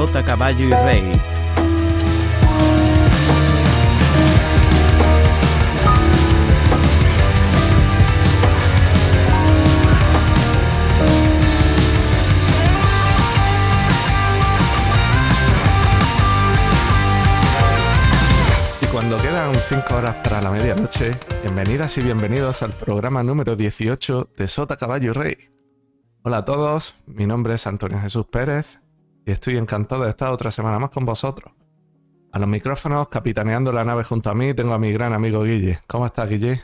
Sota, Caballo y Rey. Y cuando quedan 5 horas para la medianoche, bienvenidas y bienvenidos al programa número 18 de Sota, Caballo y Rey. Hola a todos, mi nombre es Antonio Jesús Pérez y estoy encantado de estar otra semana más con vosotros. A los micrófonos, capitaneando la nave junto a mí, tengo a mi gran amigo Guille. ¿Cómo estás, Guille?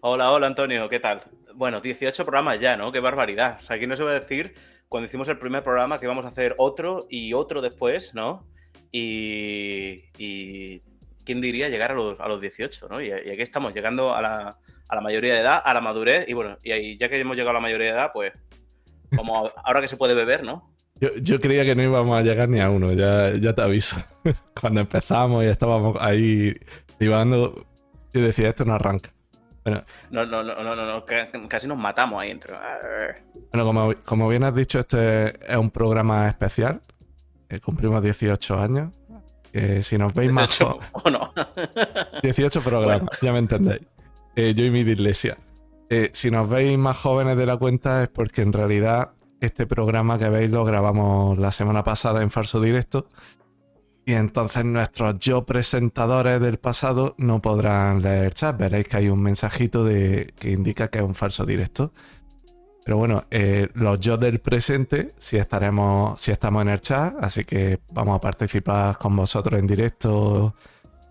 Hola, hola Antonio, ¿qué tal? Bueno, 18 programas ya, ¿no? Qué barbaridad. O sea, aquí no se va a decir cuando hicimos el primer programa que íbamos a hacer otro y otro después, ¿no? Y, y quién diría llegar a los, a los 18, ¿no? Y, y aquí estamos, llegando a la, a la mayoría de edad, a la madurez, y bueno, y ahí, ya que hemos llegado a la mayoría de edad, pues como ahora que se puede beber, ¿no? Yo, yo creía que no íbamos a llegar ni a uno, ya, ya te aviso. Cuando empezamos y estábamos ahí divagando, yo decía, esto no arranca. Bueno, No, no, no, no, no, no, ca- casi nos matamos ahí entre. Bueno, como, como bien has dicho, este es un programa especial. Eh, cumplimos 18 años. Eh, si nos veis más 18, jo- ¿O no? 18 programas, ya me entendéis. Eh, yo y mi dislexia. Eh, si nos veis más jóvenes de la cuenta es porque en realidad este programa que veis lo grabamos la semana pasada en falso directo. Y entonces nuestros yo presentadores del pasado no podrán leer chat. Veréis que hay un mensajito de, que indica que es un falso directo. Pero bueno, eh, los yo del presente sí estaremos, sí estamos en el chat, así que vamos a participar con vosotros en directo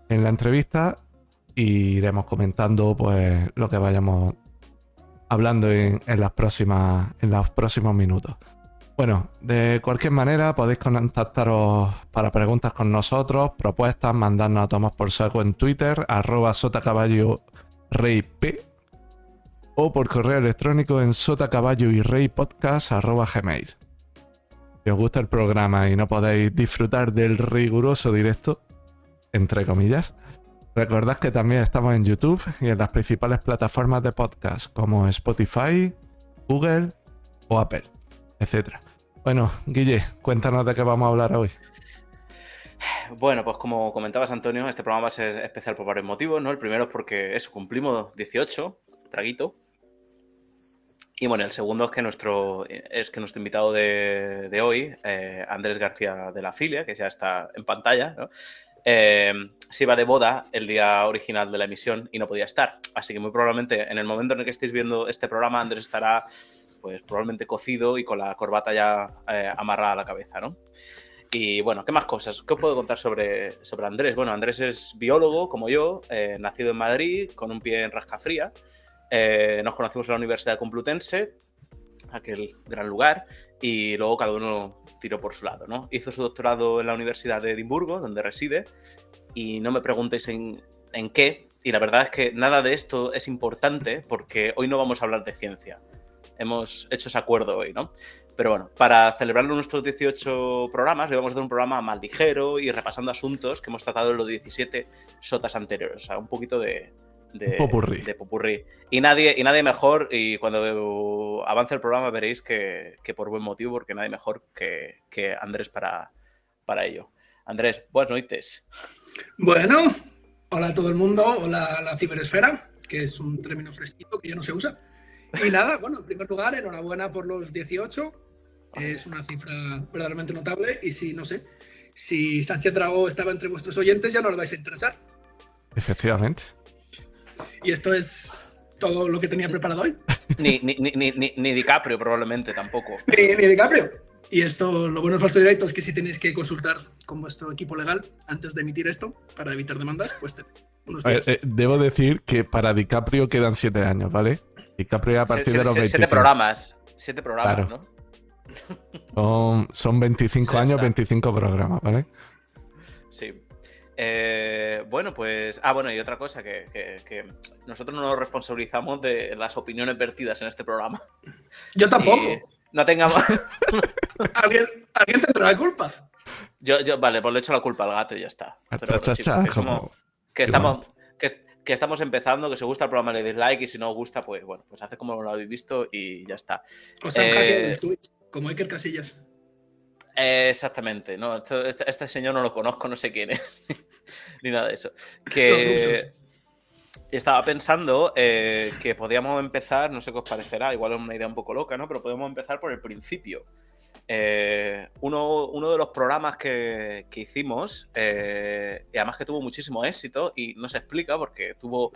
en la entrevista y iremos comentando pues lo que vayamos hablando en, las próximas en los próximos minutos. Bueno, de cualquier manera podéis contactaros para preguntas con nosotros, propuestas, mandarnos a tomar por saco en Twitter, arroba sotacaballo rey p o por correo electrónico en sotacaballo y rey podcast arroba gmail. Si os gusta el programa y no podéis disfrutar del riguroso directo, entre comillas, recordad que también estamos en YouTube y en las principales plataformas de podcast como Spotify, Google o Apple, etc. Bueno, Guille, cuéntanos de qué vamos a hablar hoy. Bueno, pues como comentabas, Antonio, este programa va a ser especial por varios motivos, ¿no? El primero es porque eso, cumplimos 18, traguito. Y bueno, el segundo es que nuestro, es que nuestro invitado de, de hoy, eh, Andrés García de la Filia, que ya está en pantalla, ¿no? Eh, se iba de boda el día original de la emisión y no podía estar. Así que muy probablemente en el momento en el que estéis viendo este programa, Andrés estará pues probablemente cocido y con la corbata ya eh, amarrada a la cabeza, ¿no? Y bueno, ¿qué más cosas? ¿Qué os puedo contar sobre, sobre Andrés? Bueno, Andrés es biólogo, como yo, eh, nacido en Madrid, con un pie en Rascafría. Eh, nos conocimos en la Universidad Complutense, aquel gran lugar, y luego cada uno tiró por su lado, ¿no? Hizo su doctorado en la Universidad de Edimburgo, donde reside, y no me preguntéis en, en qué, y la verdad es que nada de esto es importante porque hoy no vamos a hablar de ciencia. Hemos hecho ese acuerdo hoy, ¿no? Pero bueno, para celebrar nuestros 18 programas, le vamos a hacer un programa más ligero y repasando asuntos que hemos tratado en los 17 sotas anteriores. O sea, un poquito de, de, popurrí. de popurrí. Y nadie, y nadie mejor, y cuando avance el programa veréis que, que por buen motivo, porque nadie mejor que, que Andrés para, para ello. Andrés, buenas noches. Bueno, hola a todo el mundo, hola a la ciberesfera, que es un término fresquito que ya no se usa. Y nada, bueno, en primer lugar, enhorabuena por los 18, es una cifra verdaderamente notable y si, no sé, si Sánchez Dragó estaba entre vuestros oyentes ya no le vais a interesar. Efectivamente. Y esto es todo lo que tenía preparado hoy. Ni, ni, ni, ni, ni- DiCaprio probablemente tampoco. Ni, ni DiCaprio. Y esto, lo bueno del falso directo es que si tenéis que consultar con vuestro equipo legal antes de emitir esto para evitar demandas, pues unos ver, eh, debo decir que para DiCaprio quedan 7 años, ¿vale? DiCaprio a partir Siete- de los siete- 25. siete programas. Siete programas, Claro. ¿no? Son, son 25 Sí, años, está. 25 programas, ¿vale? Eh, bueno, pues. Ah, bueno, y otra cosa, que, que- que nosotros no nos responsabilizamos de las opiniones vertidas en este programa. Yo tampoco. Y no tengamos. ¿Alguien, alguien tendrá la culpa. yo, yo, vale, pues le echo la culpa al gato y ya está. Pero, Cha, cha, sí, cha, porque como- que estamos. Que, que estamos empezando, que si os gusta el programa le dislike y si no os gusta, pues bueno, pues hace como lo habéis visto y ya está. O sea, un Eh, hacker del Twitch, como Iker Casillas. Eh, exactamente, no, esto- este, este señor no lo conozco, no sé quién es, ni nada de eso. Que estaba pensando eh, que podíamos empezar, no sé qué os parecerá, igual es una idea un poco loca, ¿no? Pero podemos empezar por el principio. Eh, uno, uno de los programas que, que hicimos, eh, y además que tuvo muchísimo éxito, y no se explica porque tuvo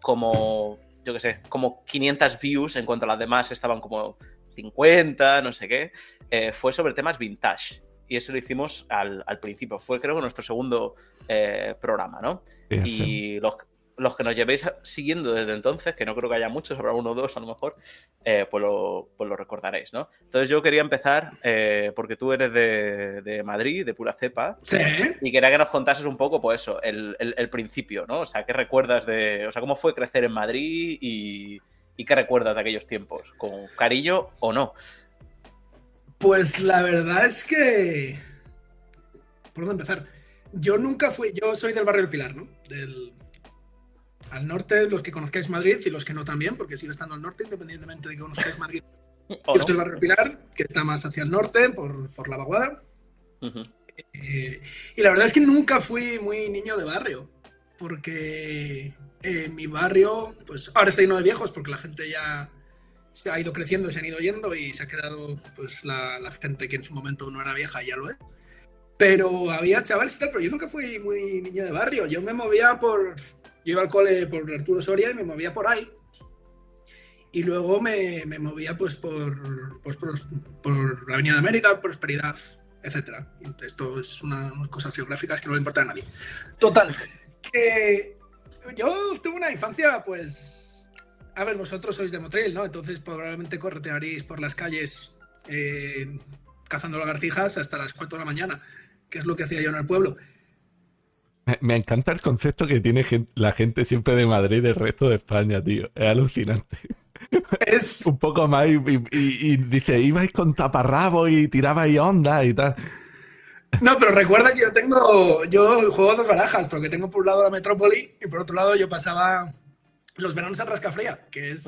como, yo qué sé, como 500 views en cuanto a las demás estaban como 50, no sé qué, eh, fue sobre temas vintage. Y eso lo hicimos al, al principio. Fue creo que nuestro segundo eh, programa, ¿no? Sí. Y los, los que nos llevéis siguiendo desde entonces, que no creo que haya muchos, habrá uno o dos a lo mejor, eh, pues, lo, pues lo recordaréis, ¿no? Entonces yo quería empezar, eh, porque tú eres de, de Madrid, de pura cepa, Sí. y quería que nos contases un poco, pues eso, el, el- el principio, ¿no? O sea, ¿qué recuerdas de. O sea, cómo fue crecer en Madrid y, y qué recuerdas de aquellos tiempos? ¿Con cariño o no? Pues la verdad es que. ¿Por dónde empezar? Yo nunca fui. Yo soy del barrio del Pilar, ¿no? Del. Al norte, los que conozcáis Madrid y los que no también, porque sigo estando al norte, independientemente de que conozcáis Madrid. ¿O Yo no? soy del barrio del Pilar, que está más hacia el norte, por, por la vaguada. Eh, y la verdad es que nunca fui muy niño de barrio, porque en mi barrio, pues ahora está lleno de viejos, porque la gente ya se ha ido creciendo y se han ido yendo y se ha quedado pues la, la gente que en su momento no era vieja ya lo es. Pero había chavales y tal, pero yo nunca fui muy niño de barrio. Yo me movía por. Yo iba al cole por Arturo Soria y me movía por ahí. Y luego me, me movía pues por, pues por, por Avenida de América, Prosperidad, etcétera. Esto es una, unas cosas geográficas que no le importan a nadie. Total, que yo tuve una infancia, pues. A ver, vosotros sois de Motril, ¿no? Entonces probablemente corretearéis por las calles eh, cazando lagartijas hasta las 4 de la mañana, que es lo que hacía yo en el pueblo. Me, encanta el concepto que tiene la gente siempre de Madrid del resto de España, tío. Es alucinante. Es, Un poco más y, y- y- y dice, ibais con taparrabo y tirabais ondas y tal. No, pero recuerda que yo tengo. Yo juego dos barajas, porque tengo por un lado la metrópoli y por otro lado yo pasaba los veranos en Rascafría, que es,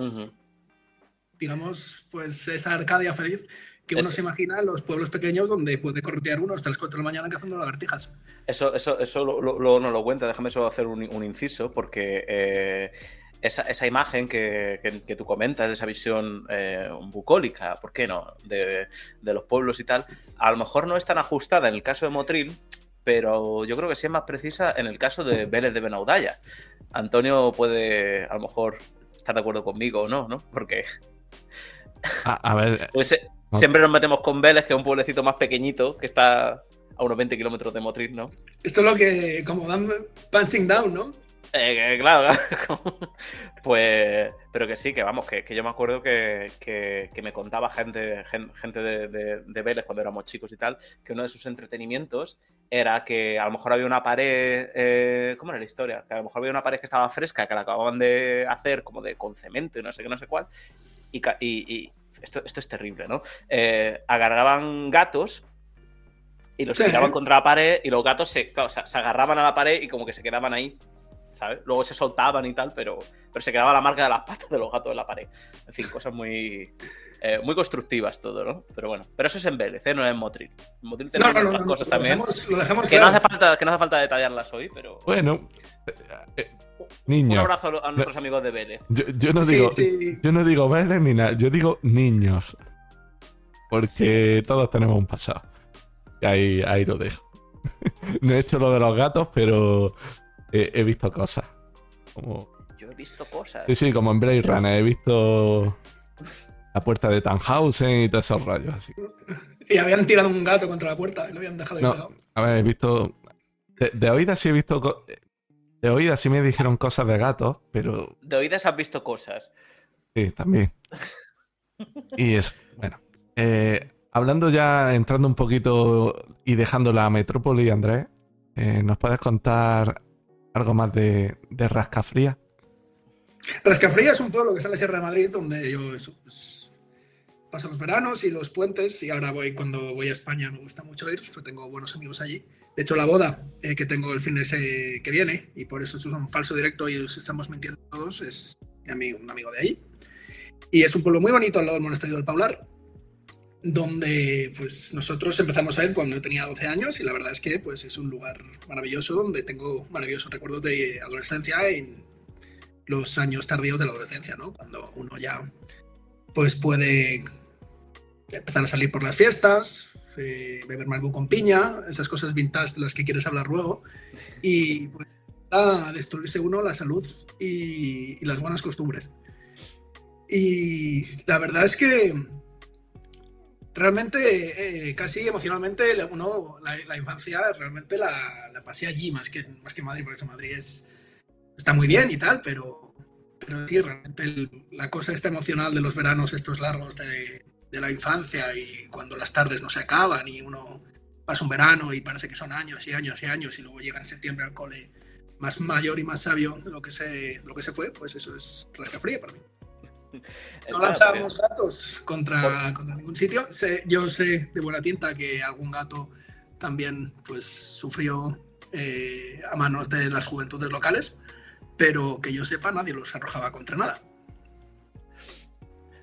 digamos, pues esa Arcadia feliz que uno Es- se imagina en los pueblos pequeños donde puede corretear uno hasta las 4 de la mañana cazando lagartijas. Eso, eso, eso lo- lo- no lo cuenta, déjame solo hacer un, un inciso, porque eh, esa, esa imagen que, que- que tú comentas, esa visión eh, bucólica, ¿por qué no?, de, de los pueblos y tal, a lo mejor no es tan ajustada en el caso de Motril, pero yo creo que sí es más precisa en el caso de Vélez de Benaudalla. Antonio puede, a lo mejor, estar de acuerdo conmigo o no, ¿no? Porque A, a ver, pues, eh, No. siempre nos metemos con Vélez, que es un pueblecito más pequeñito, que está a unos 20 kilómetros de Motril, ¿no? Esto es lo que, como dan Punching Down, ¿no? Eh, claro, pues, pero que sí, que vamos, que, que yo me acuerdo que, que- que me contaba gente, gen- gente de, de- de Vélez cuando éramos chicos y tal, que uno de sus entretenimientos era que a lo mejor había una pared, eh, ¿cómo era la historia? Que a lo mejor había una pared que estaba fresca, que la acababan de hacer como de con cemento y no sé qué, no sé cuál, y, ca- y- y esto, esto es terrible, ¿no? Eh, agarraban gatos y los tiraban contra la pared y los gatos se, claro, se agarraban a la pared y como que se quedaban ahí, ¿sabes? Luego se soltaban y tal, pero, pero se quedaba la marca de las patas de los gatos en la pared. En fin, cosas muy, eh, muy constructivas todo, ¿no? Pero bueno, pero eso es en Vélez, ¿eh? no es en Motril. En Motril No, tenemos no, no, otras no, no, cosas lo también. dejamos, lo dejamos Que no, hace falta, que no hace falta detallarlas hoy, pero bueno, eh, un niño. abrazo a nuestros amigos de Vélez. Yo, yo no Sí, digo, sí. yo no digo Vélez ni nada, yo digo niños. Porque todos tenemos un pasado. Y ahí, ahí lo dejo. no he hecho lo de los gatos, pero he, he visto cosas. Como, Yo he visto cosas. sí, sí, como en Blade Runner, he visto la puerta de Tannhausen y todos esos rayos así. Y habían tirado un gato contra la puerta y lo habían dejado ahí No, pegado. a ver, he visto. De, de oídas sí he visto. De oídas sí me dijeron cosas de gatos, pero De oídas has visto cosas. Sí, también. Y eso, bueno. Eh, hablando ya, entrando un poquito y dejando la metrópoli, Andrés, eh, ¿nos puedes contar algo más de, de Rascafría? Rascafría es un pueblo que está en la Sierra de Madrid, donde yo paso los veranos y los puentes. Y ahora voy, cuando voy a España, me gusta mucho ir, porque tengo buenos amigos allí. De hecho, la boda eh, que tengo el fin de ese que viene, y por eso es un falso directo y os estamos mintiendo todos, es mi amigo, un amigo de ahí. Y es un pueblo muy bonito al lado del monasterio del Paular. Donde pues nosotros empezamos a ir cuando yo tenía 12 años y la verdad es que pues es un lugar maravilloso donde tengo maravillosos recuerdos de adolescencia en los años tardíos de la adolescencia, ¿no? Cuando uno ya pues puede empezar a salir por las fiestas, eh, beber Malibu con piña, esas cosas vintage de las que quieres hablar luego y pues, a destruirse uno la salud y las buenas costumbres. Y la verdad es que realmente, eh, casi emocionalmente, uno, la, infancia realmente la, la, pasé allí más que, más que Madrid, porque eso Madrid es, está muy bien y tal, pero, pero sí, realmente la cosa esta emocional de los veranos estos largos de, de, la infancia y cuando las tardes no se acaban y uno pasa un verano y parece que son años y años y años y luego llega en septiembre al cole más mayor y más sabio de lo que se, de lo que se fue, pues eso es fría para mí. No lanzamos gatos contra, contra ningún sitio. yo sé de buena tinta que algún gato también pues, sufrió eh, a manos de las juventudes locales, pero que yo sepa nadie los arrojaba contra nada.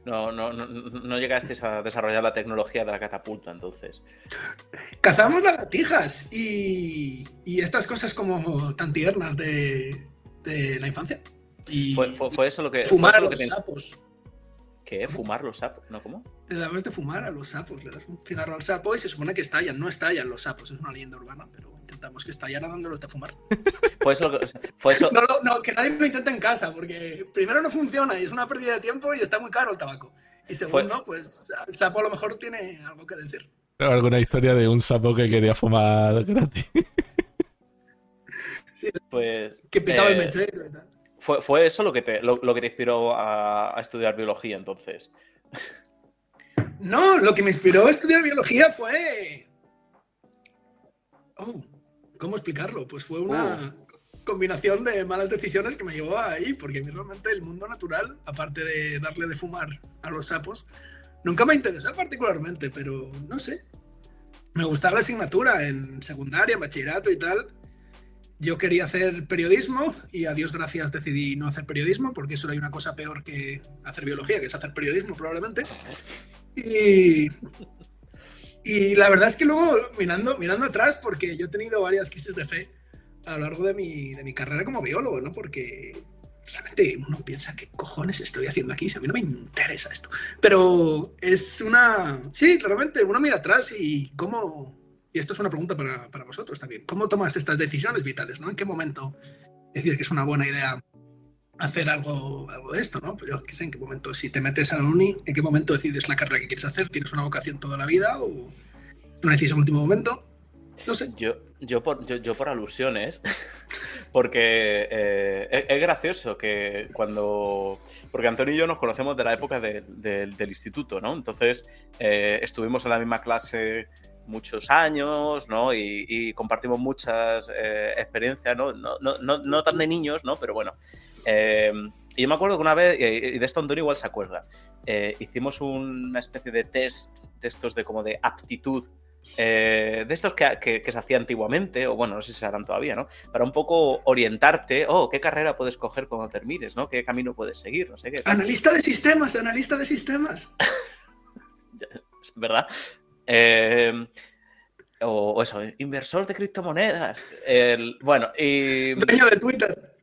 No, no, no, no llegasteis a desarrollar la tecnología de la catapulta, entonces. Cazamos lagartijas y, y estas cosas como tan tiernas de, de la infancia. Y fue, eso lo que. Fumar a los sapos. ¿Qué? ¿Fumar los sapos? ¿No? ¿Cómo? Le dabas de fumar a los sapos. Le das un cigarro al sapo y se supone que estallan. No estallan los sapos, es una leyenda urbana, pero intentamos que estallara dándolos de fumar. Fue eso, lo que, fue eso. No, no, que nadie lo intente en casa, porque primero no funciona y es una pérdida de tiempo y está muy caro el tabaco. Y segundo, pues el sapo a lo mejor tiene algo que decir. Alguna historia de un sapo que quería fumar gratis. Sí, pues. Que picaba el eh, mechero y tal. Fue, eso lo que te, lo, que te inspiró a, estudiar biología entonces. No, lo que me inspiró a estudiar biología fue. Oh, ¿cómo explicarlo? Pues fue una oh. combinación de malas decisiones que me llevó ahí, porque realmente el mundo natural, aparte de darle de fumar a los sapos, nunca me interesó particularmente, pero no sé. Me gustaba la asignatura en secundaria, bachillerato y tal, yo quería hacer periodismo y a Dios gracias decidí no hacer periodismo porque eso hay una cosa peor que hacer biología, que es hacer periodismo probablemente. Y, y la verdad es que luego mirando, mirando atrás, porque yo he tenido varias crisis de fe a lo largo de mi, de mi carrera como biólogo, ¿no? Porque realmente uno piensa, ¿qué cojones estoy haciendo aquí? Si a mí no me interesa esto. Pero es una... Sí, realmente uno mira atrás y cómo y esto es una pregunta para, para, vosotros también, ¿cómo tomas estas decisiones vitales? ¿no? ¿En qué momento decides que es una buena idea hacer algo, algo de esto? ¿no? Pues yo qué sé, ¿en qué momento? Si te metes a la uni, ¿en qué momento decides la carrera que quieres hacer? ¿Tienes una vocación toda la vida o una decisión en último momento? No sé. Yo, yo, por, yo, por alusiones, porque eh, es, gracioso que cuando porque Antonio y yo nos conocemos de la época del instituto, ¿no? Entonces eh, estuvimos en la misma clase muchos años, ¿no? Y, compartimos muchas eh, experiencias, ¿no? No, no, no tan de niños, ¿no? Pero bueno. Eh, y yo me acuerdo que una vez, y de esto Antonio igual se acuerda, eh, hicimos una especie de test de estos de como de aptitud de estos que, se hacía antiguamente, o bueno, no sé si se harán todavía, ¿no? Para un poco orientarte, oh, qué carrera puedes coger cuando termines, ¿no? ¿Qué camino puedes seguir? No sé qué. Analista de sistemas, analista de sistemas. ¿Verdad? Eh, o, eso, inversor de criptomonedas. bueno, y. Dueño de Twitter.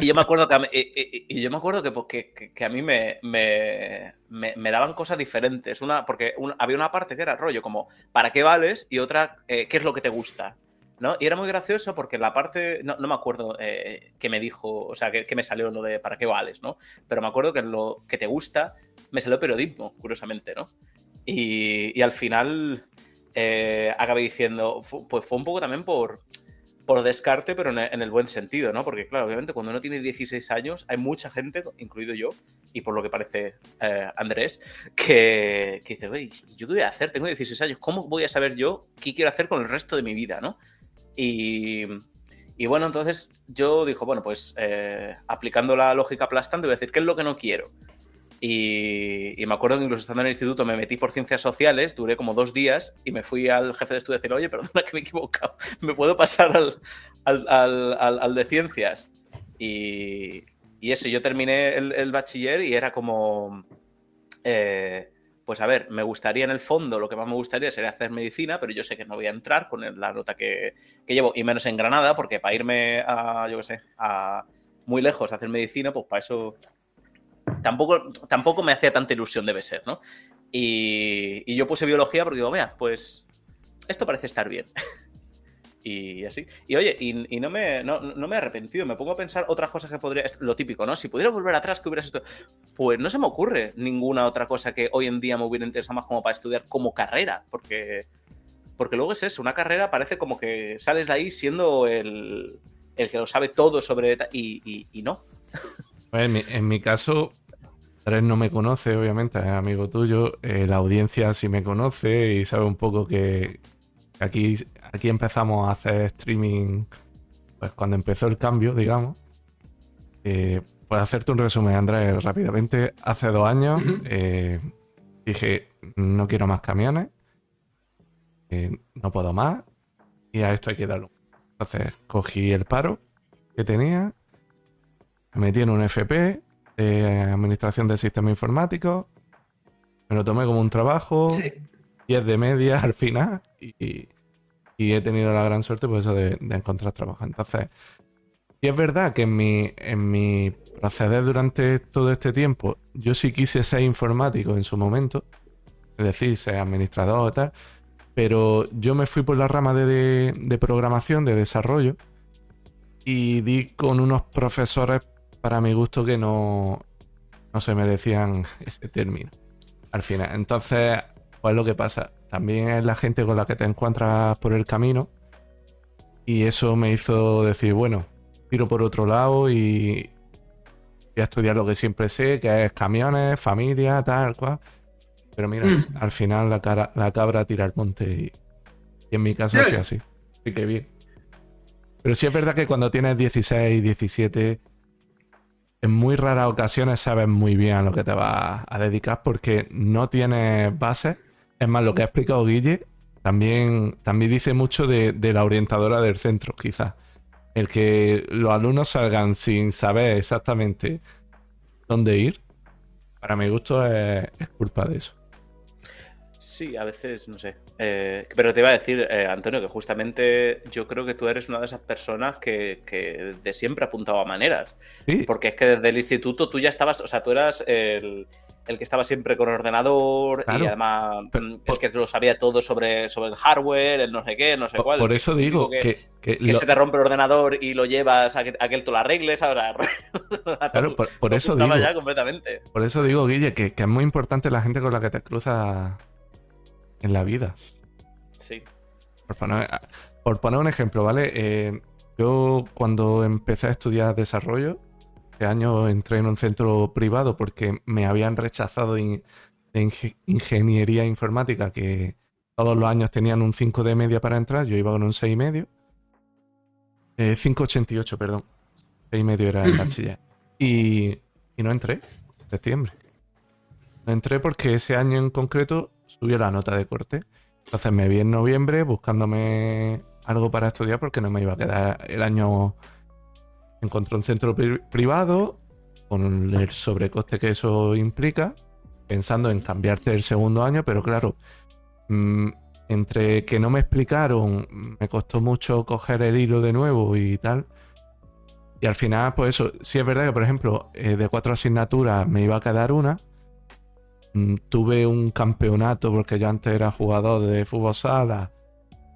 Y yo me acuerdo que a mí, y, yo me acuerdo que, pues, que, a mí me, me, daban cosas diferentes. Una, porque había una parte que era rollo como ¿para qué vales? y otra eh, ¿qué es lo que te gusta? ¿no? Y era muy gracioso porque la parte, no, me acuerdo eh, qué me dijo, o sea, que, me salió lo de ¿para qué vales? ¿no? Pero me acuerdo que lo que te gusta me salió periodismo, curiosamente, ¿no? Y, al final eh, acabé diciendo, pues fue un poco también por, por descarte, pero en el, buen sentido, ¿no? Porque, claro, obviamente cuando uno tiene 16 años, hay mucha gente, incluido yo, y por lo que parece eh, Andrés, que, dice, oye, ¿yo qué voy a hacer? Tengo 16 años, ¿cómo voy a saber yo qué quiero hacer con el resto de mi vida, ¿no? Y, y bueno, entonces yo dijo, bueno, pues eh, aplicando la lógica aplastante, voy a decir, ¿qué es lo que no quiero? Y, me acuerdo que incluso estando en el instituto me metí por ciencias sociales, duré como dos días y me fui al jefe de estudio a decir, oye, perdona que me he equivocado, ¿me puedo pasar al, al, al, de ciencias? Y, y, eso, yo terminé el, bachiller y era como... Eh, pues a ver, me gustaría en el fondo, lo que más me gustaría sería hacer medicina, pero yo sé que no voy a entrar con la nota que, llevo, y menos en Granada, porque para irme a, yo qué sé, a muy lejos a hacer medicina, pues para eso tampoco, tampoco me hacía tanta ilusión, debe ser, ¿no? Y, y yo puse biología porque digo, vea, pues esto parece estar bien. y así. Y oye, y, no, me, no, me he arrepentido, me pongo a pensar otras cosas que podría. Lo típico, ¿no? Si pudiera volver atrás, ¿qué hubieras esto? Pues no se me ocurre ninguna otra cosa que hoy en día me hubiera interesado más como para estudiar como carrera, porque. Porque luego es eso, una carrera parece como que sales de ahí siendo el, el que lo sabe todo sobre. Y, y, no. En mi, en mi caso, Andrés no me conoce, obviamente, es amigo tuyo. Eh, la audiencia sí me conoce y sabe un poco que aquí Aquí empezamos a hacer streaming pues cuando empezó el cambio, digamos. Eh, pues hacerte un resumen, Andrés, rápidamente. Hace dos años eh, dije, no quiero más camiones, eh, no puedo más, y a esto hay que darlo. Entonces cogí el paro que tenía, me metí en un FP de Administración del Sistema Informático, me lo tomé como un trabajo, 10 de media al final, y, y he tenido la gran suerte pues eso de, encontrar trabajo. Entonces, y es verdad que en mi, en mi proceder durante todo este tiempo, yo sí quise ser informático en su momento, es decir, ser administrador y tal, pero yo me fui por la rama de, de programación, de desarrollo, y di con unos profesores para mi gusto que no, no se merecían ese término. Al final. Entonces, pues lo que pasa también es la gente con la que te encuentras por el camino. Y eso me hizo decir, bueno, tiro por otro lado y voy a estudiar lo que siempre sé, que es camiones, familia, tal cual. Pero mira, mm. al final la, cara, la cabra tira al monte y, en mi caso es así. Así que bien. Pero sí es verdad que cuando tienes 16, 17, en muy raras ocasiones sabes muy bien a lo que te vas a dedicar porque no tienes bases es más, lo que ha explicado Guille también, también dice mucho de, la orientadora del centro, quizás. El que los alumnos salgan sin saber exactamente dónde ir, para mi gusto es, culpa de eso. Sí, a veces, no sé. Eh, pero te iba a decir, eh, Antonio, que justamente yo creo que tú eres una de esas personas que, que de siempre apuntaba maneras. ¿Sí? Porque es que desde el instituto tú ya estabas, o sea, tú eras el, el que estaba siempre con ordenador y además mm, el que lo sabía todo sobre, sobre el hardware, el no sé qué, no sé cuál. Por eso digo que, que, se te rompe el ordenador y lo llevas a que, a que tú lo arregles ahora. Claro, por, eso digo. Ya completamente. Por eso digo, Guille, que, es muy importante la gente con la que te cruzas en la vida. Sí. Por poner, un ejemplo, ¿vale? Eh, yo cuando empecé a estudiar desarrollo, este año entré en un centro privado porque me habían rechazado de, ingeniería informática, que todos los años tenían un 5 de media para entrar, yo iba con un 6,5. medio. 5,88, eh, perdón. 6,5 medio era el bachiller. Y, y no entré en septiembre. No entré porque ese año en concreto subió la nota de corte. Entonces me vi en noviembre buscándome algo para estudiar porque no me iba a quedar el año encontró un centro privado con el sobrecoste que eso implica, pensando en cambiarte el segundo año, pero claro, mm, entre que no me explicaron, me costó mucho coger el hilo de nuevo y tal. Y al final, pues eso, sí es verdad que, por ejemplo, eh, de cuatro asignaturas me iba a quedar una. Mm, tuve un campeonato, porque yo antes era jugador de fútbol sala,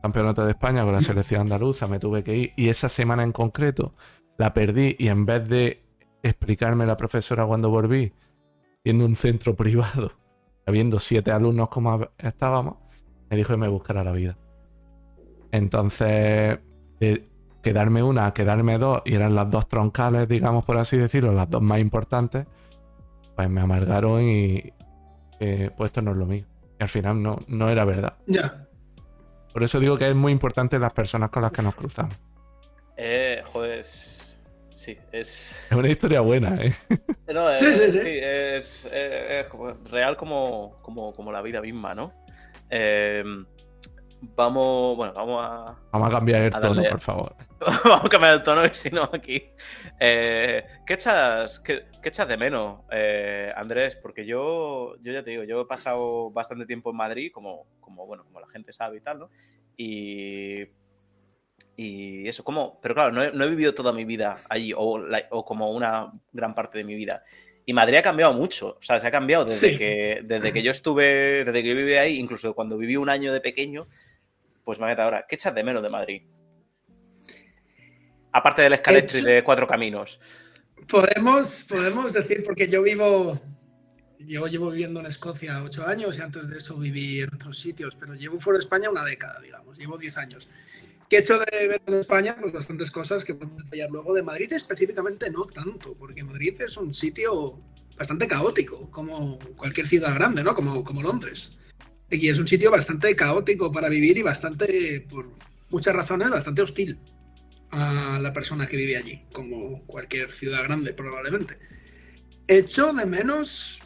campeonato de España con la selección andaluza, me tuve que ir. Y esa semana en concreto la perdí y en vez de explicarme la profesora cuando volví, siendo un centro privado, habiendo siete alumnos como estábamos, me dijo que me buscara la vida. Entonces, de quedarme una quedarme dos, y eran las dos troncales, digamos por así decirlo, las dos más importantes, pues me amargaron y eh, pues esto no es lo mío. Y al final no, no era verdad. Ya. Por eso digo que es muy importante las personas con las que nos cruzamos. Eh, joder, sí, es... Es una historia buena, ¿eh? No, es, sí, sí, sí. es, real como, como, como, la vida misma, ¿no? Eh, vamos, bueno, vamos a... Vamos a cambiar el A tono, por favor. vamos a cambiar el tono y si no aquí... Eh, ¿qué, echas, qué, qué echas de menos, eh, Andrés? Porque yo, yo ya te digo, yo he pasado bastante tiempo en Madrid, como, como, bueno, como la gente sabe y tal, ¿no? Y... Y eso, como, pero claro, no he, no he vivido toda mi vida allí, o, la- o como una gran parte de mi vida. Y Madrid ha cambiado mucho, o sea, se ha cambiado desde, Sí. que, desde que yo estuve, desde que yo viví ahí, incluso cuando viví un año de pequeño, pues imagínate ahora, ¿qué echas de menos de Madrid? Aparte del escaletri Echo- de cuatro caminos. Podemos, podemos decir, porque yo vivo, yo llevo viviendo en Escocia ocho años y antes de eso viví en otros sitios, pero llevo fuera de España una década, digamos, llevo diez años. ¿Qué he hecho de ver de España? Pues bastantes cosas que podemos detallar luego. De Madrid específicamente no tanto, porque Madrid es un sitio bastante caótico, como cualquier ciudad grande, ¿no? Como, como Londres. Y es un sitio bastante caótico para vivir y bastante, por muchas razones, bastante hostil a la persona que vive allí, como cualquier ciudad grande probablemente. Echo de menos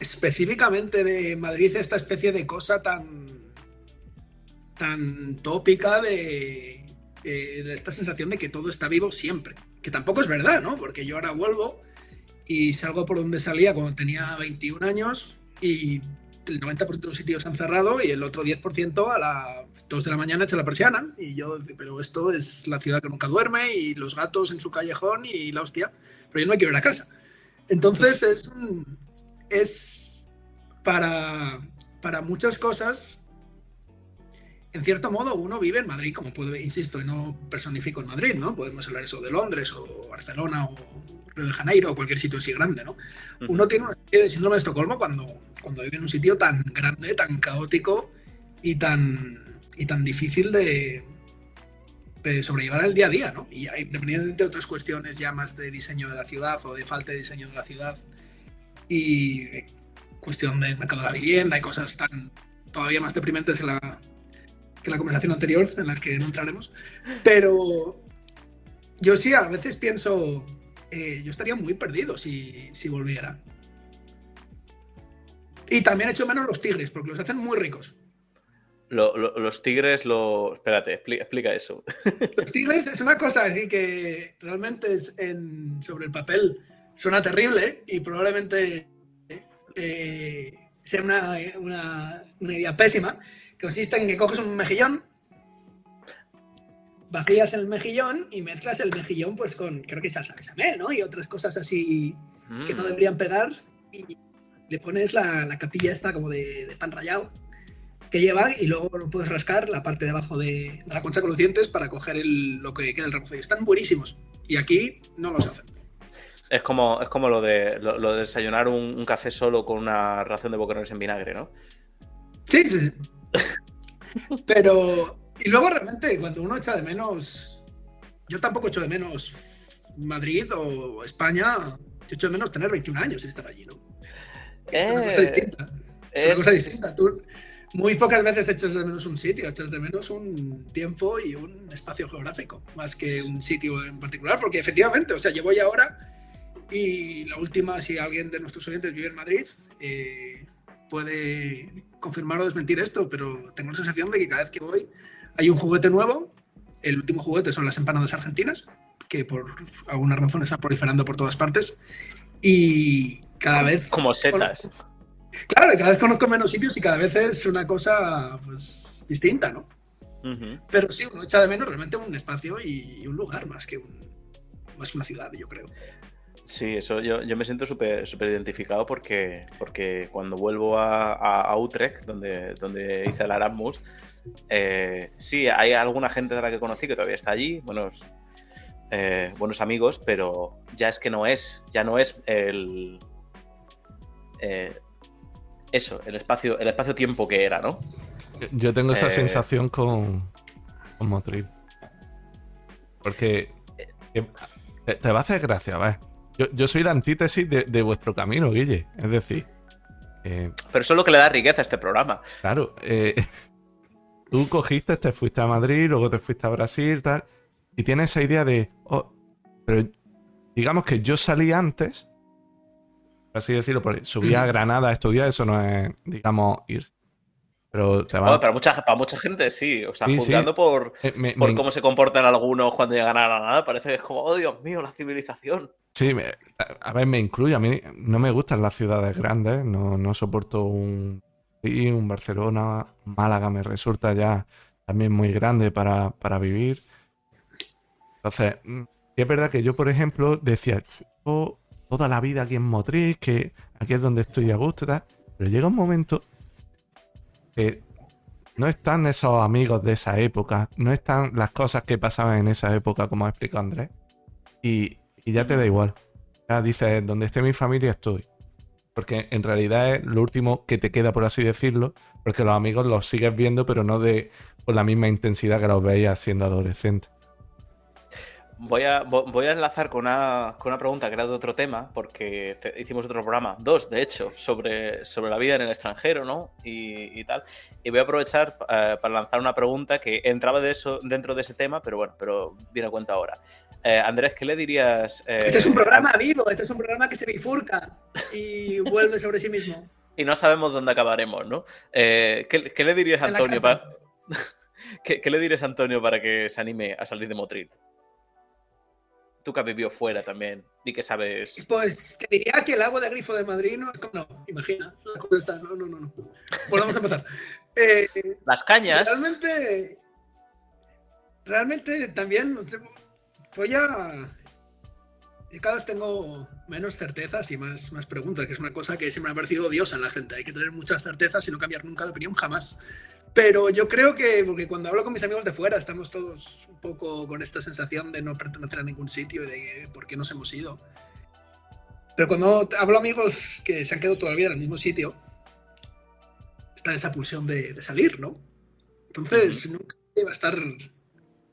específicamente de Madrid esta especie de cosa tan tan tópica de- de esta sensación de que todo está vivo siempre, que tampoco es verdad, ¿no? Porque yo ahora vuelvo y salgo por donde salía cuando tenía 21 años y el 90% de los sitios han cerrado y el otro 10% a las 2 de la mañana echa la persiana. Y yo, pero esto es la ciudad que nunca duerme y los gatos en su callejón y la hostia. Pero yo no me quiero ir a casa. Entonces es un- es para, para muchas cosas. En cierto modo, uno vive en Madrid, como puede, insisto, y no personifico en Madrid, ¿no? Podemos hablar eso de Londres o Barcelona o Río de Janeiro o cualquier sitio así grande, ¿no? Uno tiene una especie de síndrome de Estocolmo cuando, cuando vive en un sitio tan grande, tan caótico y tan, y tan difícil de, de sobrellevar el día a día, ¿no? Y independientemente de otras cuestiones ya más de diseño de la ciudad o de falta de diseño de la ciudad y eh, cuestión del mercado de la vivienda y cosas tan todavía más deprimentes que la, que la conversación anterior, en las que no entraremos. Pero yo sí, a veces pienso, eh, yo estaría muy perdido si, si volviera. Y también echo menos los tigres, porque los hacen muy ricos. Lo- lo- los tigres, lo. Espérate, expli- explica eso. Los tigres es una cosa así que realmente es en, sobre el papel suena terrible y probablemente eh, sea una, una- una idea pésima. Consiste en que coges un mejillón, vacías el mejillón y mezclas el mejillón pues con, creo que salsa bechamel, ¿no? Y otras cosas así que no Mm. deberían pegar y le pones la, la capilla esta como de, de pan rallado que lleva y luego lo puedes rascar la parte de abajo de, de la concha con los dientes para coger el- lo que queda del rebozo. Y están buenísimos. Y aquí no los hacen. Es como, es como lo de, lo, lo de desayunar un, un café solo con una ración de boquerones en vinagre, ¿no? Sí, sí, sí. Pero, y luego realmente cuando uno echa de menos, yo tampoco echo de menos Madrid o España, yo echo de menos tener 21 años y estar allí, ¿no? Es una cosa Eh, distinta. Es una cosa distinta. Tú muy pocas veces echas de menos un sitio, echas de menos un tiempo y un espacio geográfico, más que un sitio en particular, porque efectivamente, o sea, yo voy ahora y la última, si alguien de nuestros oyentes vive en Madrid, eh, puede confirmar o desmentir esto, pero tengo la sensación de que cada vez que voy hay un juguete nuevo. El último juguete son las empanadas argentinas, que por alguna razón están proliferando por todas partes. Y cada vez Como setas. Claro, cada vez conozco menos sitios y cada vez es una cosa pues distinta, ¿no? Pero sí, uno echa de menos realmente un espacio y un lugar más que, un, más que una ciudad, yo creo. Sí, eso yo, yo me siento súper súper identificado porque, porque cuando vuelvo a, a- a Utrecht, donde, donde hice el Erasmus, eh, sí, hay alguna gente de la que conocí que todavía está allí, buenos, eh, buenos amigos, pero ya es que no es, ya no es el... eh, eso, el espacio, el espacio-tiempo que era, ¿no? Yo tengo esa Eh. sensación con, con Motril. Porque eh, te, te va a hacer gracia, ¿ves? Yo, yo soy la antítesis de, de vuestro camino, Guille. Es decir, eh, Pero eso es lo que le da riqueza a este programa. claro, tú cogiste, te fuiste a Madrid, luego te fuiste a Brasil, tal, y tienes esa idea de, oh, pero digamos que yo salí antes, así decirlo, porque subí a Granada a estudiar, eso no es, digamos, ir. Pero te va... Bueno, para, mucha, para mucha gente sí. O sea, Sí, sí. juzgando por, Eh, me- por me- cómo se comportan algunos cuando llegan a la nada, parece que es como, oh Dios mío, la civilización. Sí, me- a- ver, me incluye. A mí no me gustan las ciudades grandes. No, no soporto un, sí, un Barcelona. Málaga me resulta ya también muy grande para, para vivir. Entonces, mm, es verdad que yo, por ejemplo, decía, "Yo toda la vida aquí en Motriz, que aquí es donde estoy a gusto, tal". Pero llega un momento que no están esos amigos de esa época, no están las cosas que pasaban en esa época, como ha explicado Andrés, y, y ya te da igual. Ya dices, donde esté mi familia estoy. Porque en realidad es lo último que te queda, por así decirlo, porque los amigos los sigues viendo, pero no de con la misma intensidad que los veías siendo adolescente. Voy a, vo- voy a enlazar con una, con una pregunta que era de otro tema, porque te- hicimos otro programa, dos de hecho, sobre, sobre la vida en el extranjero, ¿no? Y, y tal. Y voy a aprovechar eh, para lanzar una pregunta que entraba de eso, dentro de ese tema, pero bueno, pero viene a cuenta ahora. Eh, Andrés, ¿qué le dirías? eh, Este es un programa vivo, este es un programa que se bifurca y vuelve sobre sí mismo. y no sabemos dónde acabaremos, ¿no? Eh, ¿qué, qué le dirías a Antonio para ¿Qué, qué le dirías a Antonio para que se anime a salir de Motril? Tú que has vivido fuera también y que sabes. Pues te diría que el agua de grifo de Madrid no es como. No, imagina. La cosa está. No, no, no. no. Volvamos a empezar. Eh, Las cañas. realmente. Realmente también. Voy a. y cada vez tengo menos certezas y más, más preguntas, que es una cosa que siempre me ha parecido odiosa en la gente. Hay que tener muchas certezas y no cambiar nunca de opinión, jamás. Pero yo creo que, porque cuando hablo con mis amigos de fuera, estamos todos un poco con esta sensación de no pertenecer a ningún sitio y de por qué nos hemos ido. Pero cuando hablo a amigos que se han quedado todavía en el mismo sitio, está esa pulsión de, de salir, ¿no? Entonces, nunca va a estar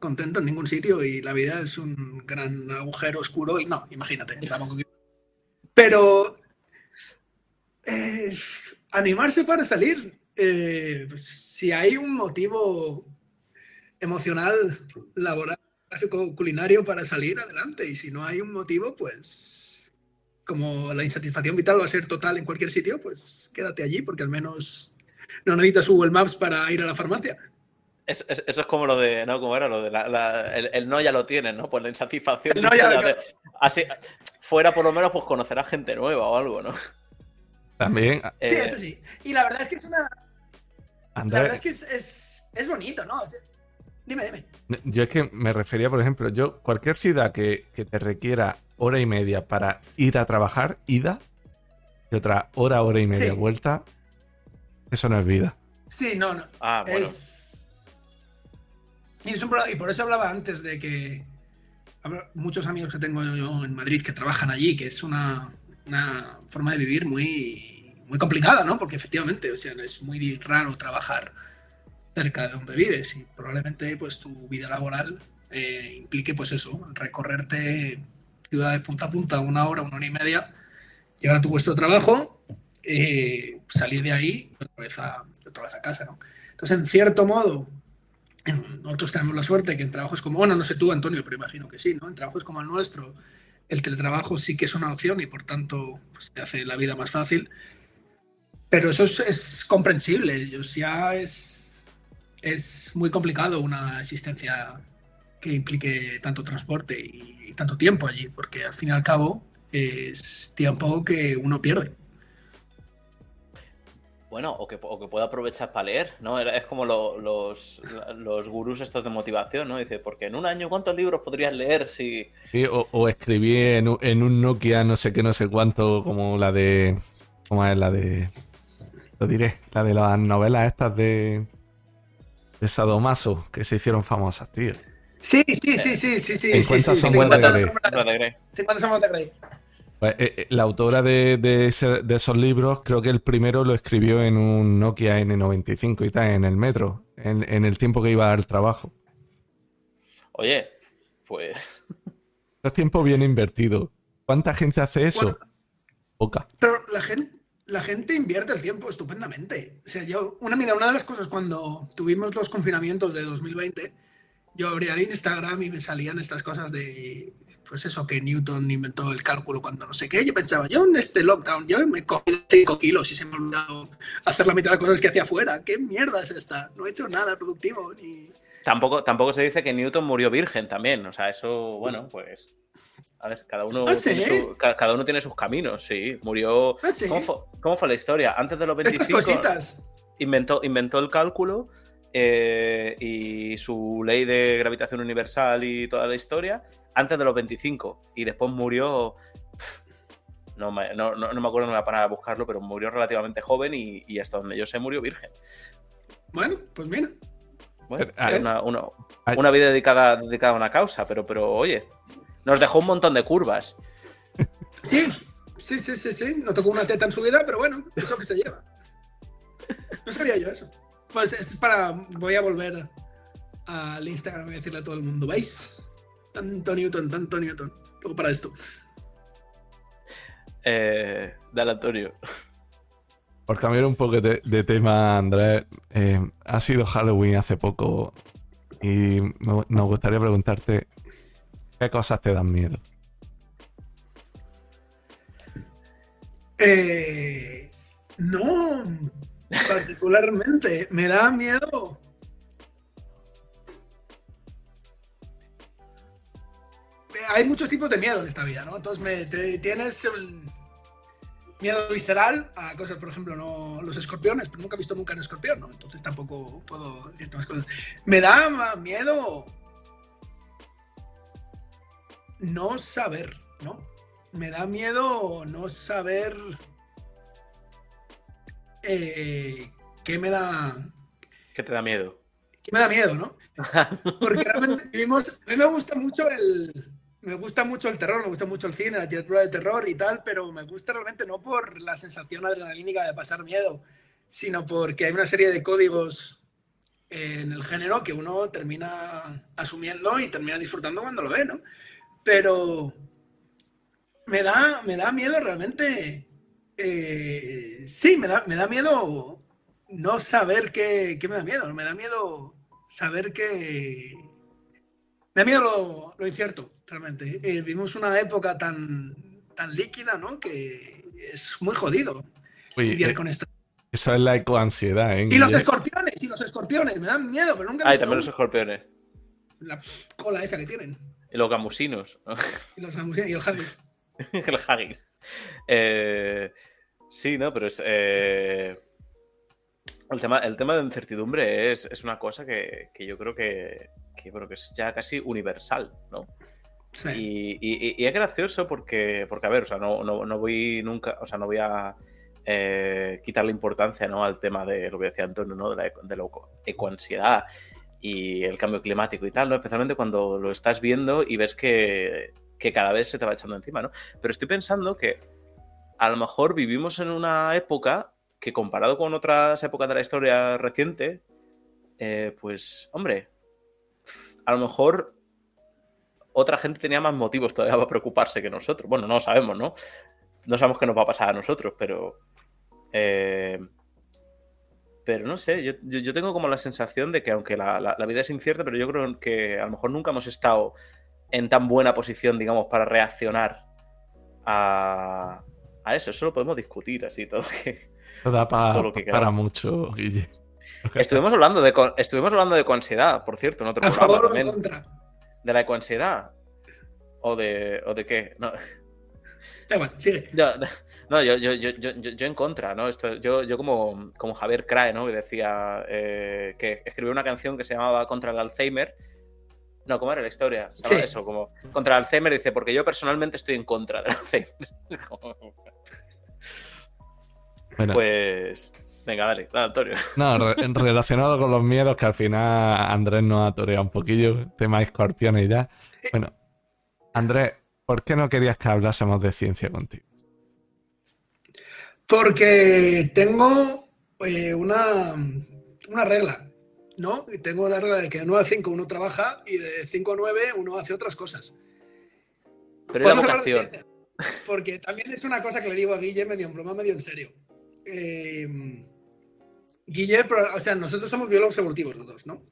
contento en ningún sitio y la vida es un gran agujero oscuro. Y no, imagínate. Pero eh, animarse para salir. eh, pues, si hay un motivo emocional, laboral, gráfico, culinario para salir, adelante. Y si no hay un motivo, pues como la insatisfacción vital va a ser total en cualquier sitio, pues quédate allí porque al menos no necesitas Google Maps para ir a la farmacia. Es- es- eso es como lo de, ¿no? Como era lo de la, la- el, el no ya lo tienes, ¿no? Pues la insatisfacción. El no ya- de- así, fuera por lo menos, pues conocerás gente nueva o algo, ¿no? También, Sí, Eh, eso sí. Y la verdad es que es una. La Andrés, verdad es que es, es, es bonito, ¿no? O sea, dime, dime. Yo es que me refería, por ejemplo, yo, cualquier ciudad que, que te requiera hora y media para ir a trabajar, ida, y otra hora, hora y media Sí. vuelta, eso no es vida. Sí, no, no. Ah, bueno. Es... Y, es un y por eso hablaba antes de que muchos amigos que tengo yo en Madrid que trabajan allí, que es una, una forma de vivir muy, muy complicada, ¿no? Porque efectivamente, o sea, es muy raro trabajar cerca de donde vives y probablemente pues tu vida laboral eh, implique pues eso, recorrerte ciudad de punta a punta una hora, una hora y media, llegar a tu puesto de trabajo, eh, salir de ahí otra vez a, otra vez a casa, ¿no? Entonces, en cierto modo, nosotros tenemos la suerte que en trabajos como, bueno, no sé tú, Antonio, pero imagino que sí, ¿no? En trabajos como el nuestro, el teletrabajo sí que es una opción y por tanto pues, te hace la vida más fácil. Pero eso es, comprensible, ellos ya es, es muy complicado una existencia que implique tanto transporte y, y tanto tiempo allí, porque al fin y al cabo es tiempo que uno pierde. Bueno, o que, o que pueda aprovechar para leer, ¿no? Es como lo- los, los gurús estos de motivación, ¿no? Dice, porque en un año, ¿cuántos libros podrías leer si... Sí, o, o escribí en, un- en un Nokia no sé qué, no sé cuánto, como la de... ¿Cómo es la de...? Lo diré, la de las novelas estas de... De Sadomaso, que se hicieron famosas, tío. Sí, sí, sí, sí, sí, sí. En sí, cuentas sí, sombras de 50 Grey. sombras- No, de Grey. 50 sombras de Grey. Pues, eh, eh, la autora de, de ese- de esos libros, creo que el primero lo escribió en un Nokia N95 y tal, en el metro, en, en el tiempo que iba al trabajo. Oye, pues... Eso es tiempo bien invertido. ¿Cuánta gente hace eso? Bueno. Poca. Pero la gente, la gente invierte el tiempo estupendamente. O sea, yo, una, mira, una de las cosas cuando tuvimos los confinamientos de 2020, yo abría el Instagram y me salían estas cosas de, pues eso, que Newton inventó el cálculo cuando no sé qué. Yo pensaba, yo en este lockdown, yo me he cogido 5 kilos y se me ha olvidado hacer la mitad de las cosas que hacía afuera. ¿Qué mierda es esta? No he hecho nada productivo ni... Tampoco, tampoco se dice que Newton murió virgen también. O sea, eso, bueno, pues. A ver, cada uno, ¿Ah, sí? tiene, su- cada uno tiene sus caminos, sí. Murió. Ah, sí. ¿Cómo, fue, cómo fue la historia? Antes de los Estas 25 cositas. inventó, inventó el cálculo eh, y su ley de gravitación universal y toda la historia antes de los 25. Y después murió. No me, no, no- no me acuerdo, no me voy a parar a buscarlo, pero murió relativamente joven y, y hasta donde yo sé murió virgen. Bueno, pues mira. Bueno, ah, una, una- Ay. una vida dedicada, dedicada a una causa, pero, pero oye, nos dejó un montón de curvas. Sí, sí, sí, sí, sí. No tocó una teta en su vida, pero bueno, es lo que se lleva. No sabía yo eso. Pues es para. Voy a volver al Instagram y decirle a todo el mundo, ¿veis? Tanto Newton, tanto Newton. Luego para esto. Eh, dale, Antonio. Por cambiar un poco de, de tema, Andrés, eh, ha sido Halloween hace poco y me- nos gustaría preguntarte qué cosas te dan miedo. Eh, no, particularmente. Me da miedo. Hay muchos tipos de miedo en esta vida, ¿no? Entonces me, te- tienes un miedo visceral a cosas, por ejemplo, no los escorpiones, pero nunca he visto nunca un escorpión, ¿no? Entonces tampoco puedo decirte más cosas. Me da miedo no saber, ¿no? Me da miedo no saber eh, qué me da ¿Qué te da miedo? qué me da miedo, ¿no? Porque realmente vivimos, a mí me gusta mucho el me gusta mucho el terror, me gusta mucho el cine, la literatura de terror y tal, pero me gusta realmente no por la sensación adrenalínica de pasar miedo, sino porque hay una serie de códigos en el género que uno termina asumiendo y termina disfrutando cuando lo ve, ¿no? Pero me da, me da miedo realmente. eh, sí, me da, me da miedo no saber qué, qué me da miedo. Me da miedo saber que. Me da miedo lo, lo incierto, realmente. Eh, vivimos una época tan, tan líquida, ¿no? Que es muy jodido Oye, lidiar eh, con esto. eso es la ecoansiedad, ¿eh? Y los escorpiones, y los escorpiones, me dan miedo, pero nunca he Ay, visto también los escorpiones. la cola esa que tienen. Y los gamusinos. Y los gamusinos y el haggis. el haggis. Eh, sí, ¿no? Pero es. eh, el, tema, el tema de incertidumbre es, es una cosa que, que yo creo que, que, bueno, que es ya casi universal, ¿no? Sí. Y, y- y es gracioso porque, porque a ver, o sea, no, no, no voy nunca, o sea, no voy a eh, quitarle importancia ¿no? al tema de lo que decía Antonio, ¿no? De la, de la eco- ecoansiedad y el cambio climático y tal, ¿no? Especialmente cuando lo estás viendo y ves que, que cada vez se te va echando encima, ¿no? Pero estoy pensando que a lo mejor vivimos en una época que comparado con otras épocas de la historia reciente, eh, pues, hombre, a lo mejor otra gente tenía más motivos todavía para preocuparse que nosotros. Bueno, no lo sabemos, ¿no? No sabemos qué nos va a pasar a nosotros, pero... eh, pero no sé, yo, yo- yo tengo como la sensación de que aunque la, la- la vida es incierta, pero yo creo que a lo mejor nunca hemos estado en tan buena posición, digamos, para reaccionar a, a eso. Eso lo podemos discutir así, todo que... Esto da pa- todo lo que para mucho, Guille. Estuvimos hablando de, estuvimos hablando de ecoansiedad, por cierto, en otro A programa favor o en contra. ¿De la ecoansiedad? ¿O de, o de qué? No, Da igual, sigue. yo, no, yo, yo, yo, yo, yo- yo en contra, ¿no? Esto, yo, yo como, como Javier Crae, ¿no? Que decía eh, que escribió una canción que se llamaba Contra el Alzheimer. No, ¿cómo era la historia? Sí. Eso, como contra el Alzheimer dice, porque yo personalmente estoy en contra del Alzheimer. Bueno, pues, venga, dale, dale, Antonio. no, re- relacionado con los miedos que al final Andrés nos ha toreado un poquillo, tema escorpiones y ya. Bueno, Andrés, ¿por qué no querías que hablásemos de ciencia contigo? Porque tengo eh, una, una regla, ¿no? Y Tengo la regla de que de 9 a 5 uno trabaja y de 5 a 9 uno hace otras cosas. Pero ¿y la Podemos hablar de vocación? ciencia, Porque también es una cosa que le digo a Guille medio en broma, medio en serio. Eh, Guille, o sea, nosotros somos biólogos evolutivos los dos, ¿no?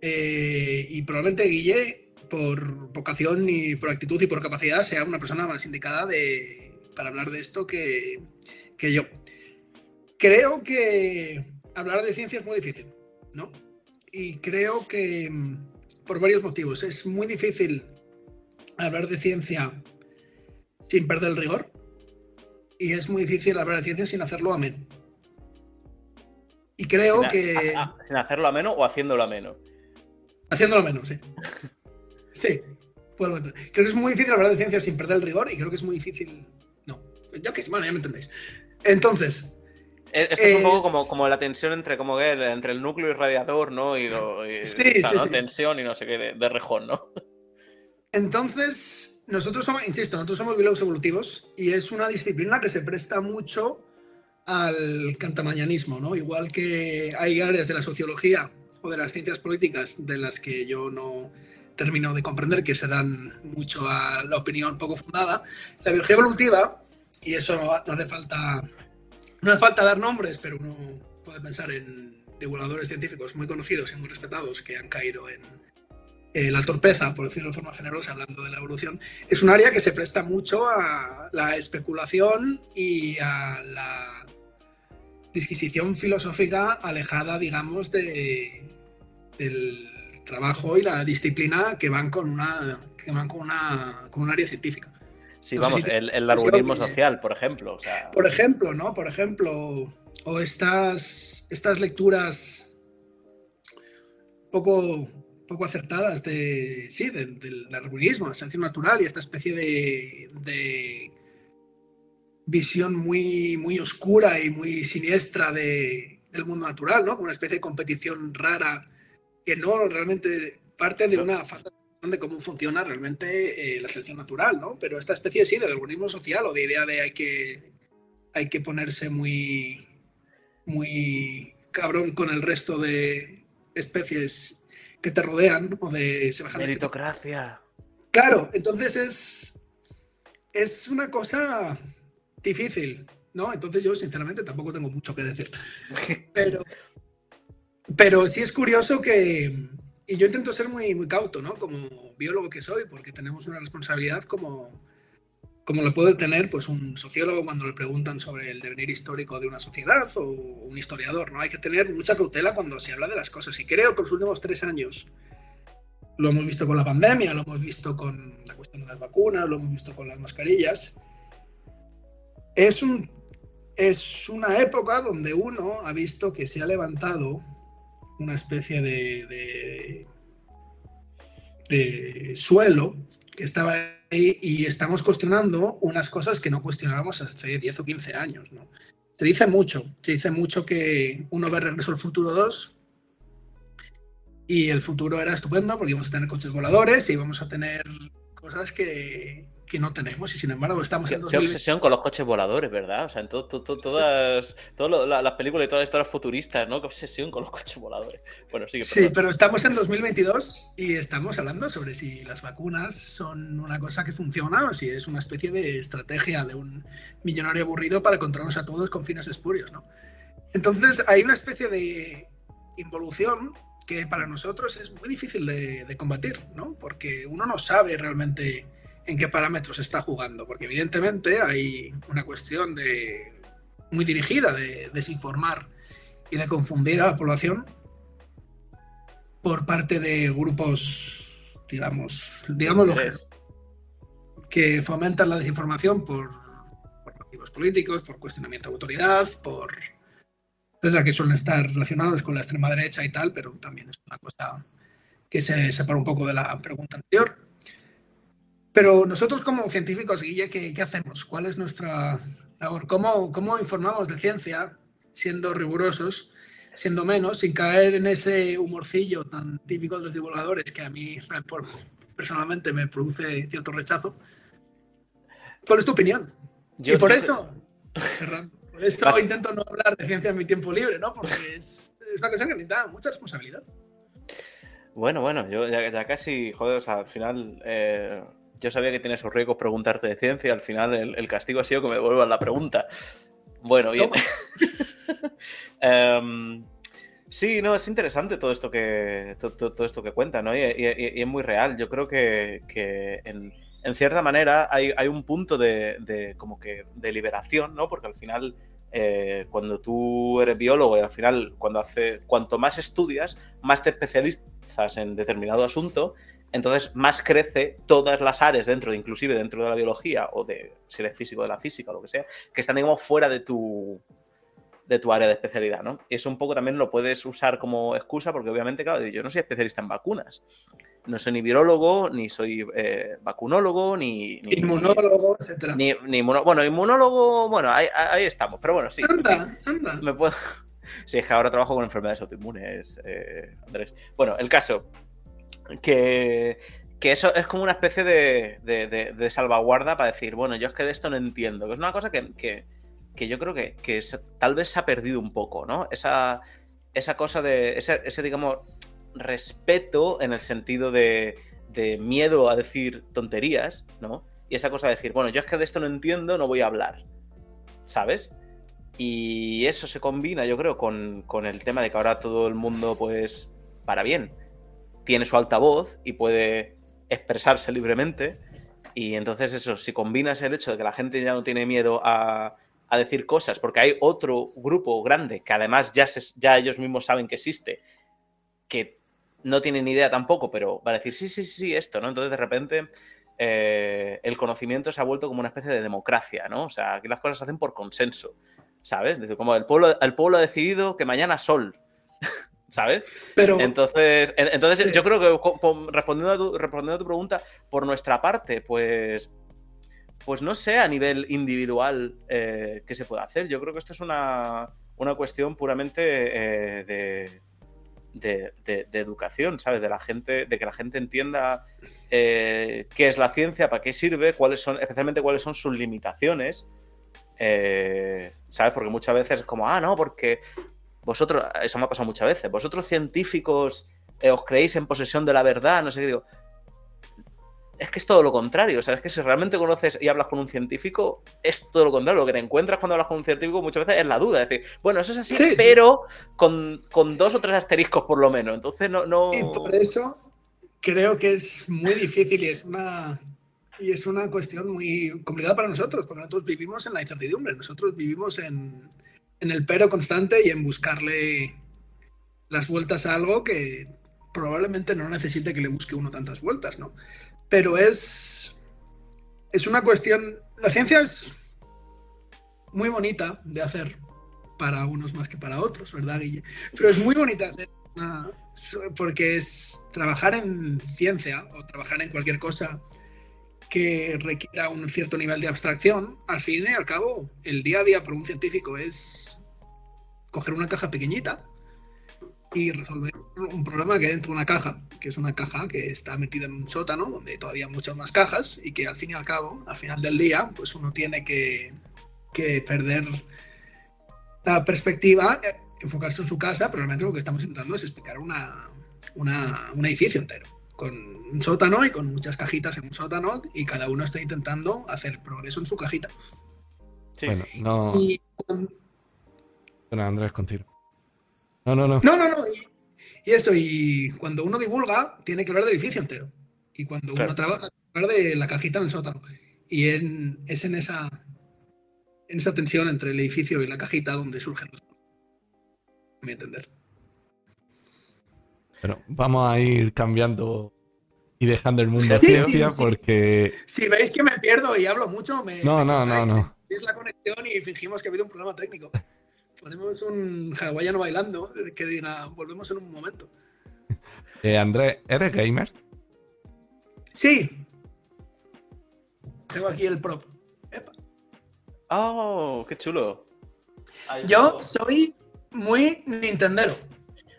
eh, y probablemente Guille, por vocación y por actitud y por capacidad, sea una persona más indicada de, para hablar de esto que, que yo. Creo que hablar de ciencia es muy difícil, ¿no? Y creo que por varios motivos. Es muy difícil hablar de ciencia sin perder el rigor y es muy difícil hablar de ciencia sin hacerlo ameno. Y creo que... sin hacerlo ameno o haciéndolo ameno. Haciéndolo ameno, sí. sí. Creo que es muy difícil hablar de ciencia sin perder el rigor y creo que es muy difícil... No. Yo que bueno, ya me entendéis. Entonces, eh, esto es, un poco como, como la tensión entre, como que, entre el núcleo y radiador, ¿no? Y, sí, tensión y no sé qué, de, rejón, ¿no? Entonces, nosotros somos, insisto, nosotros somos biólogos evolutivos y es una disciplina que se presta mucho al cantamañanismo, ¿no? Igual que hay áreas de la sociología o de las ciencias políticas de las que yo no termino de comprender que se dan mucho a la opinión poco fundada, la biología evolutiva, y eso no hace falta no hace falta dar nombres, pero uno puede pensar en divulgadores científicos muy conocidos y muy respetados que han caído en eh, la torpeza, por decirlo de forma generosa, hablando de la evolución. Es un área que se presta mucho a la especulación y a la disquisición filosófica alejada, digamos, de, del trabajo y la disciplina que van con una que van con una con un área científica. Sí, vamos, el, el, darwinismo social, por ejemplo. Por ejemplo, ¿no? Por ejemplo, o estas, estas lecturas poco, poco acertadas de, sí, del, darwinismo, la selección natural y esta especie de, visión muy, muy oscura y muy siniestra de, del mundo natural, ¿no? Como una especie de competición rara que no realmente parte de una falta de cómo funciona realmente eh, la selección natural, ¿no? Pero esta especie sí de organismo social o de idea de hay que, hay que ponerse muy, muy cabrón con el resto de especies que te rodean o de semejante. Meritocracia. Claro, entonces es, es una cosa difícil, ¿no? Entonces yo sinceramente tampoco tengo mucho que decir. Pero, pero sí es curioso que, y yo intento ser muy, muy cauto, ¿no? Como biólogo que soy, porque tenemos una responsabilidad como, como lo puede tener pues, un sociólogo cuando le preguntan sobre el devenir histórico de una sociedad o un historiador, ¿no? Hay que tener mucha cautela cuando se habla de las cosas. Y creo que los últimos tres años lo hemos visto con la pandemia, lo hemos visto con la cuestión de las vacunas, lo hemos visto con las mascarillas. Es, un, es una época donde uno ha visto que se ha levantado una especie de, de, suelo que estaba ahí y estamos cuestionando unas cosas que no cuestionábamos hace 10 o 15 años. ¿no? Se dice mucho, se dice mucho que uno ve Regreso al Futuro 2 y el futuro era estupendo porque íbamos a tener coches voladores y íbamos a tener cosas que, que no tenemos y sin embargo estamos en Qué obsesión con los coches voladores, ¿verdad? O sea, en todo, todas, las películas y todas las historias futuristas, ¿no? Qué obsesión con los coches voladores. Bueno, sí, sí, pero estamos en 2022 y estamos hablando sobre si las vacunas son una cosa que funciona o si es una especie de estrategia de un millonario aburrido para controlarnos a todos con fines espurios, ¿no? Entonces hay una especie de involución que para nosotros es muy difícil de, de combatir, ¿no? Porque uno no sabe realmente en qué parámetros está jugando, porque evidentemente hay una cuestión de, muy dirigida de desinformar y de confundir a la población por parte de grupos, digamos, digámoslo, que fomentan la desinformación por, motivos políticos, por cuestionamiento de autoridad, por etcétera, que suelen estar relacionados con la extrema derecha y tal, pero también es una cosa que se separa un poco de la pregunta anterior. Pero nosotros como científicos, Guille, ¿qué, hacemos? ¿Cuál es nuestra labor? ¿Cómo, ¿Cómo informamos de ciencia siendo rigurosos, siendo menos, sin caer en ese humorcillo tan típico de los divulgadores que a mí personalmente me produce cierto rechazo? ¿Cuál es tu opinión? y por eso, por eso intento no hablar de ciencia en mi tiempo libre, ¿no? Porque es, una cosa que necesita mucha responsabilidad. Bueno, bueno, yo ya, casi, joder, o sea, al final eh, yo sabía que tiene sus riesgos preguntarte de ciencia y al final el, castigo ha sido que me devuelvan la pregunta. Bueno, bien. Em, Sí, no, es interesante todo esto que, todo, esto que cuenta, ¿no? Y, es muy real. Yo creo que, en, cierta manera hay, un punto de, como que de liberación, ¿no? Porque al final, eh, cuando tú eres biólogo y al final, cuando hace, cuanto más estudias, más te especializas en determinado asunto, entonces más crece todas las áreas dentro, de, inclusive dentro de la biología o de si eres físico de la física o lo que sea, que están digamos fuera de tu de tu área de especialidad, ¿no? Y eso un poco también lo puedes usar como excusa porque obviamente, claro, yo no soy especialista en vacunas. No soy ni virólogo, ni soy eh, vacunólogo, ni, Inmunólogo, etcétera. Ni, bueno, inmunólogo, bueno, ahí, estamos, pero bueno, sí. Anda, anda. Me puedo... Sí, es que ahora trabajo con enfermedades autoinmunes, eh, Andrés. Bueno, el caso, que, que eso es como una especie de, salvaguarda para decir, bueno, yo es que de esto no entiendo, que es una cosa que que yo creo que, tal vez se ha perdido un poco, ¿no? Esa, esa cosa de, ese, digamos, respeto en el sentido de, de, miedo a decir tonterías, ¿no? Y esa cosa de decir, bueno, yo es que de esto no entiendo, no voy a hablar, ¿sabes? Y eso se combina, yo creo, con, con el tema de que ahora todo el mundo, pues, para bien, tiene su altavoz y puede expresarse libremente. Y entonces eso, si combinas el hecho de que la gente ya no tiene miedo a, a decir cosas, porque hay otro grupo grande que además ya, ya ellos mismos saben que existe, que no tienen ni idea tampoco, pero va a decir, sí, sí, sí, esto, ¿no? Entonces de repente eh, el conocimiento se ha vuelto como una especie de democracia, ¿no? O sea, aquí las cosas se hacen por consenso, ¿sabes? como el pueblo, el pueblo ha decidido que mañana sol. ¿Sabes? Pero, entonces, entonces yo creo que respondiendo a, tu, respondiendo a tu pregunta, por nuestra parte, pues pues no sé a nivel individual eh, qué se puede hacer. Yo creo que esto es una, cuestión puramente eh, de, educación, ¿sabes? De la gente, de que la gente entienda eh, qué es la ciencia, para qué sirve, cuáles son, especialmente cuáles son sus limitaciones. ¿Sabes? Porque muchas veces es como, ah, no, porque vosotros, eso me ha pasado muchas veces, vosotros científicos os creéis en posesión de la verdad, no sé qué digo es que es todo lo contrario. O sea, es que si realmente conoces y hablas con un científico, es todo lo contrario. Lo que te encuentras cuando hablas con un científico muchas veces es la duda. Es decir, bueno, eso es así, pero Con, dos o tres asteriscos por lo menos. Entonces no, no. Y por eso creo que es muy difícil y es una. Y es una cuestión muy complicada para nosotros, porque nosotros vivimos en la incertidumbre, nosotros vivimos en, en el pero constante y en buscarle las vueltas a algo que probablemente no necesite que le busque uno tantas vueltas, ¿no? pero es, es una cuestión, la ciencia es muy bonita de hacer para unos más que para otros, ¿verdad, Guille? Pero es muy bonita hacer porque es trabajar en ciencia o trabajar en cualquier cosa que requiera un cierto nivel de abstracción, al fin y al cabo, el día a día para un científico es coger una caja pequeñita y resolver un problema que hay dentro de una caja, que es una caja que está metida en un sótano donde todavía hay muchas más cajas y que al fin y al cabo, al final del día, pues uno tiene que, que perder la perspectiva, eh, enfocarse en su casa, pero realmente lo que estamos intentando es explicar una, una, un edificio entero, con un sótano y con muchas cajitas en un sótano y cada uno está intentando hacer progreso en su cajita. Sí. Bueno, no... Y, bueno, Andrés, contigo. No, no, no. No, no, no. Y, eso, y cuando uno divulga, tiene que hablar del edificio entero. Y cuando uno trabaja, tiene que hablar de la cajita en el sótano. Y es en esa, en esa tensión entre el edificio y la cajita donde surgen los. A mi entender. Bueno, vamos a ir cambiando y dejando el mundo ciencia porque. Si veis que me pierdo y hablo mucho, me. No, no, no, no. Es la conexión y fingimos que ha habido un problema técnico. Ponemos un hawaiano bailando que diga, volvemos en un momento. Eh, Andrés, ¿eres gamer? Sí. Tengo aquí el prop. Oh, qué chulo. Yo soy muy Nintendero.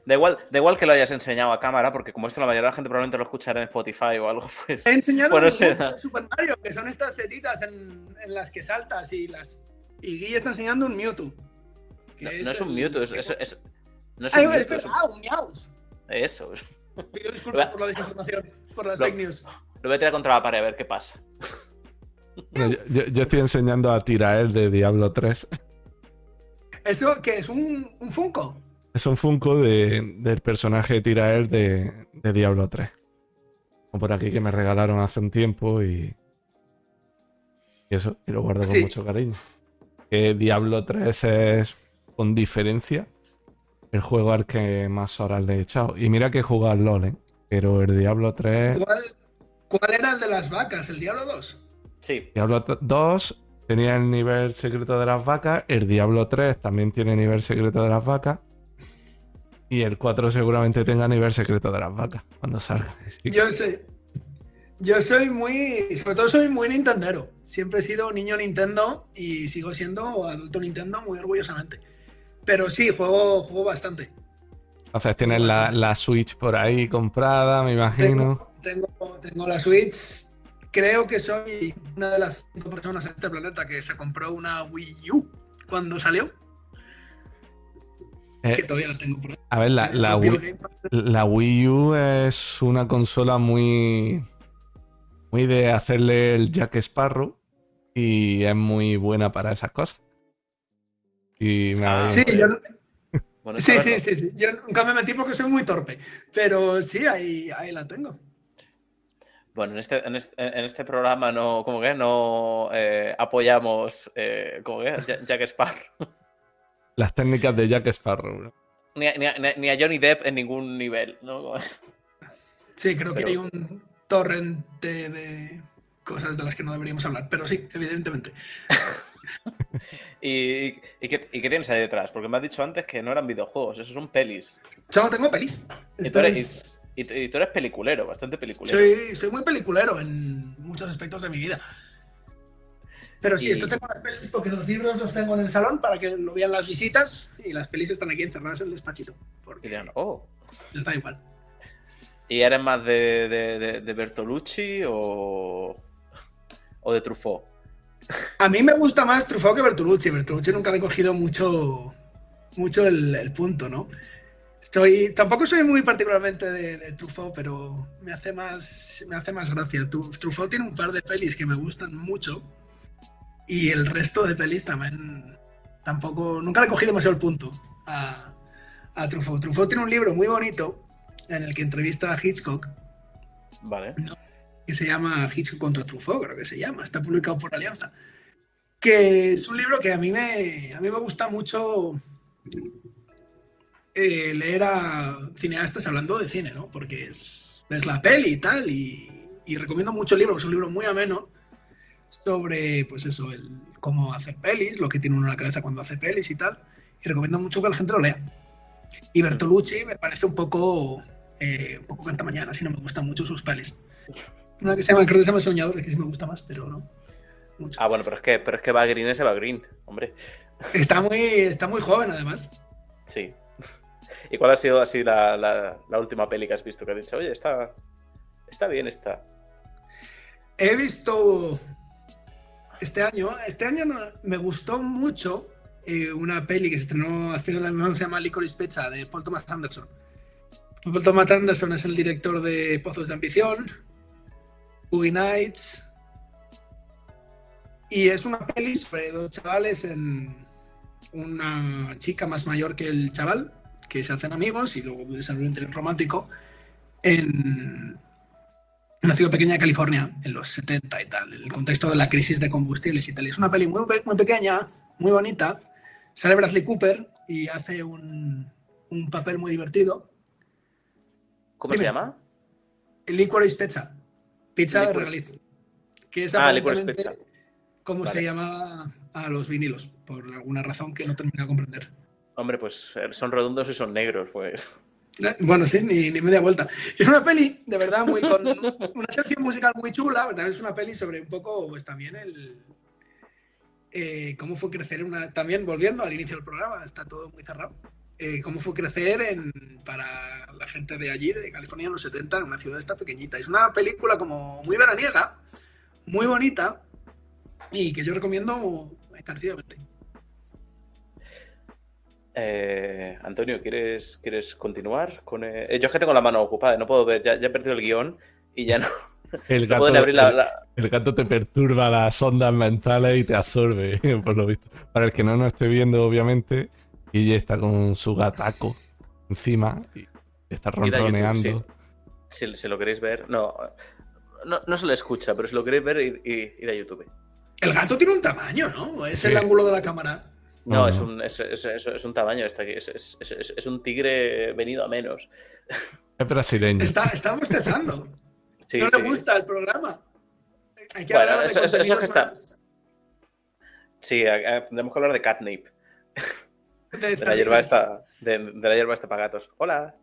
Da igual, da igual que lo hayas enseñado a cámara, porque como esto la mayoría de la gente probablemente lo escuchará en Spotify o algo, pues. He enseñado un Super Mario, que son estas setitas en, en, las que saltas y las. Y Guille está enseñando un Mewtwo. No, es, un Mewtwo, es, es, no es un Mewtwo. Ah, un Meowth. Eso. Pido disculpas por la desinformación, por las fake news. Lo voy a tirar contra la pared a ver qué pasa. yo, estoy enseñando a Tirael de Diablo 3. ¿Eso qué es? ¿Un, un Funko? Es un Funko de- del personaje de Tirael de, de Diablo 3. O por aquí que me regalaron hace un tiempo y. Y eso, y lo guardo con Sí. mucho cariño. Que Diablo 3 es, con diferencia, el juego al que más horas le he echado. Y mira que he jugado al LOL, ¿eh? Pero el Diablo 3. ¿Cuál, cuál era el de las vacas? ¿El Diablo 2? Sí, Diablo 2 tenía el nivel secreto de las vacas. El Diablo 3 también tiene nivel secreto de las vacas. Y el 4 seguramente tenga nivel secreto de las vacas cuando salga. Yo sé. Yo soy muy. Sobre todo soy muy Nintendero. Siempre he sido niño Nintendo y sigo siendo adulto Nintendo muy orgullosamente. Pero sí, juego, juego bastante. Entonces tienes la, la Switch por ahí comprada, me imagino. Tengo, tengo, tengo la Switch. Creo que soy una de las cinco personas en este planeta que se compró una Wii U cuando salió. Eh, Que todavía la tengo por ahí. a ver, la, la Wii, la Wii U es una consola muy. Muy de hacerle el Jack Sparrow. Y es muy buena para esas cosas. Y me Ah, Sí, yo, bueno, sí, sí, sí, sí. Yo nunca me metí porque soy muy torpe. Pero sí, ahí, ahí la tengo. Bueno, en este, en este, en este programa no, como que no eh, apoyamos, eh, como que Ja- Jack Sparrow. las técnicas de Jack Sparrow. ¿no? Ni a, ni a- ni a Johnny Depp en ningún nivel, ¿no? Sí, creo que hay un torrente de cosas de las que no deberíamos hablar. Pero sí, evidentemente. ¿Y, y, qué, y qué tienes ahí detrás? Porque me has dicho antes que no eran videojuegos, esos son pelis. Solo tengo pelis. Y tú eres, y- tú peliculero, bastante peliculero. soy, soy muy peliculero en muchos aspectos de mi vida. Pero sí, esto tengo las pelis porque los libros los tengo en el salón para que lo vean las visitas y las pelis están aquí encerradas en el despachito. Y Porque dirán, oh. está igual. ¿Y eres más de, de, de- de Bertolucci o, o de Truffaut? A mí me gusta más Truffaut que Bertolucci. Bertolucci nunca le he cogido mucho, mucho el, el punto, ¿no? Estoy, tampoco soy muy particularmente de, de Truffaut, pero me hace más, me hace más gracia. Truffaut tiene un par de pelis que me gustan mucho y el resto de pelis también tampoco, nunca le he cogido demasiado el punto a, a Truffaut. Truffaut tiene un libro muy bonito en el que entrevista a Hitchcock Vale. Que se llama Hitchcock contra Truffaut, creo que se llama, está publicado por Alianza. Que es un libro que a mí me, a mí me gusta mucho eh, leer a cineastas hablando de cine, ¿no? Porque es, ves la peli y tal, y, recomiendo mucho el libro, es un libro muy ameno sobre, pues eso, el cómo hacer pelis, lo que tiene uno en la cabeza cuando hace pelis y tal, y recomiendo mucho que la gente lo lea. Y Bertolucci me parece un poco, eh, un poco cantamañana, si no me gustan mucho sus pelis. Una que se llama, creo que se llama Soñadores, que sí me gusta más, pero no. Mucho. Ah, bueno, pero es que, pero es que va Green ese va Green, hombre. Está, muy, está muy joven, además. Sí. ¿Y cuál ha sido así la, la, la última peli que has visto que has dicho, oye, está, está bien, está? He visto este año, este año no- me gustó mucho eh, una peli que se estrenó hace un año que se llama Licorice Pizza de Paul Thomas Anderson. Paul Thomas Anderson es el director de Pozos de Ambición, Boogie Nights, y es una peli sobre dos chavales en una chica más mayor que el chaval, que se hacen amigos y luego desarrollan un interés romántico en una ciudad pequeña de California, en los 70 y tal, en el contexto de la crisis de combustibles y tal. Es una peli muy, muy pequeña, muy bonita. Sale Bradley Cooper y hace un, un papel muy divertido. ¿Cómo Dime. se llama? Licorice Pizza. Pizza de regaliz. Que es Ah, aparentemente Vale. se llamaba a los vinilos, por alguna razón que no termino de comprender. Hombre, pues eh, son redondos y son negros, pues. Bueno, sí, ni, ni media vuelta. Es una peli, de verdad, muy con una sección musical muy chula. Es una peli sobre un poco, pues también el. eh, cómo fue crecer una. También volviendo al inicio del programa, está todo muy cerrado. Eh, cómo fue crecer en, para la gente de allí, de California, en los 70, en una ciudad esta pequeñita. Es una película como muy veraniega, muy bonita y que yo recomiendo encarecidamente. Eh, Antonio, ¿quieres, ¿quieres continuar? Con, eh, Yo es que tengo la mano ocupada, no puedo ver, ya, ya he perdido el guion y ya no, El no gato, ni abrir la, el- la- el gato te perturba las ondas mentales y te absorbe, por lo visto. Para el que no nos esté viendo, obviamente, Guille está con su gataco encima y está YouTube, ronroneando. sí. Si, si lo queréis ver, no, no, no se le escucha, pero si lo queréis ver, id- id a YouTube. El gato tiene un tamaño, ¿no? Es Sí. el ángulo de la cámara. No, es, un, es, es- es- es un tamaño, está aquí, es, es- es- es un tigre venido a menos. Es brasileño. Está, está bostezando. Sí, no sí. le gusta el programa. Hay que Bueno, hablar de eso- eso- que está- más Sí, tenemos que hablar de catnip, de la hierba esta, de, de la hierba esta para gatos. Hola.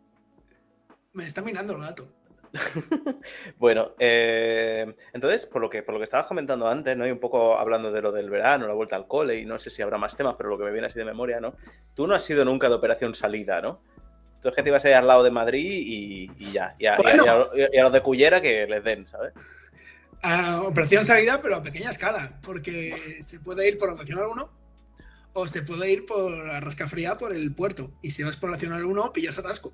Me está mirando el gato. Bueno, eh, entonces, por lo que por lo que estabas comentando antes, ¿no? Y un poco hablando de lo del verano, la vuelta al cole, y no sé si habrá más temas, pero lo que me viene así de memoria, ¿no? Tú no has sido nunca de operación salida, ¿no? Tú es que te ibas a ir al lado de Madrid y, y ya. Y a, a- Bueno. y a- y a los de Cullera que les den, ¿sabes? Ah, operación salida, pero a pequeña escala, porque se puede ir por Nacional 1 o se puede ir por Arrascafría por el puerto. Y si vas por Nacional 1, pillas atasco.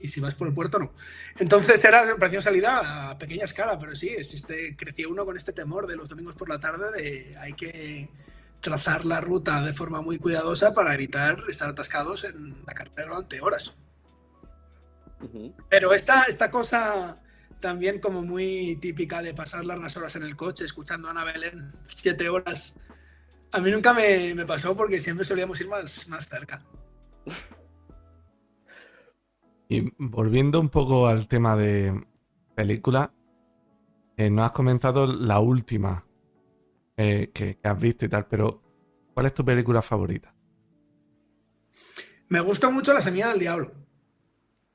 Y si vas por el puerto, no. Entonces era operación salida a pequeña escala, pero sí, existe, creció uno con este temor de los domingos por la tarde de hay que trazar la ruta de forma muy cuidadosa para evitar estar atascados en la carretera durante horas. Ujú. Pero esta, esta cosa también como muy típica de pasar largas horas en el coche escuchando a Ana Belén siete horas, a mí nunca me, me pasó porque siempre solíamos ir más, más cerca. Y volviendo un poco al tema de película, eh, no has comentado la última eh, que, que has visto y tal, pero ¿cuál es tu película favorita? Me gusta mucho La Semilla del Diablo.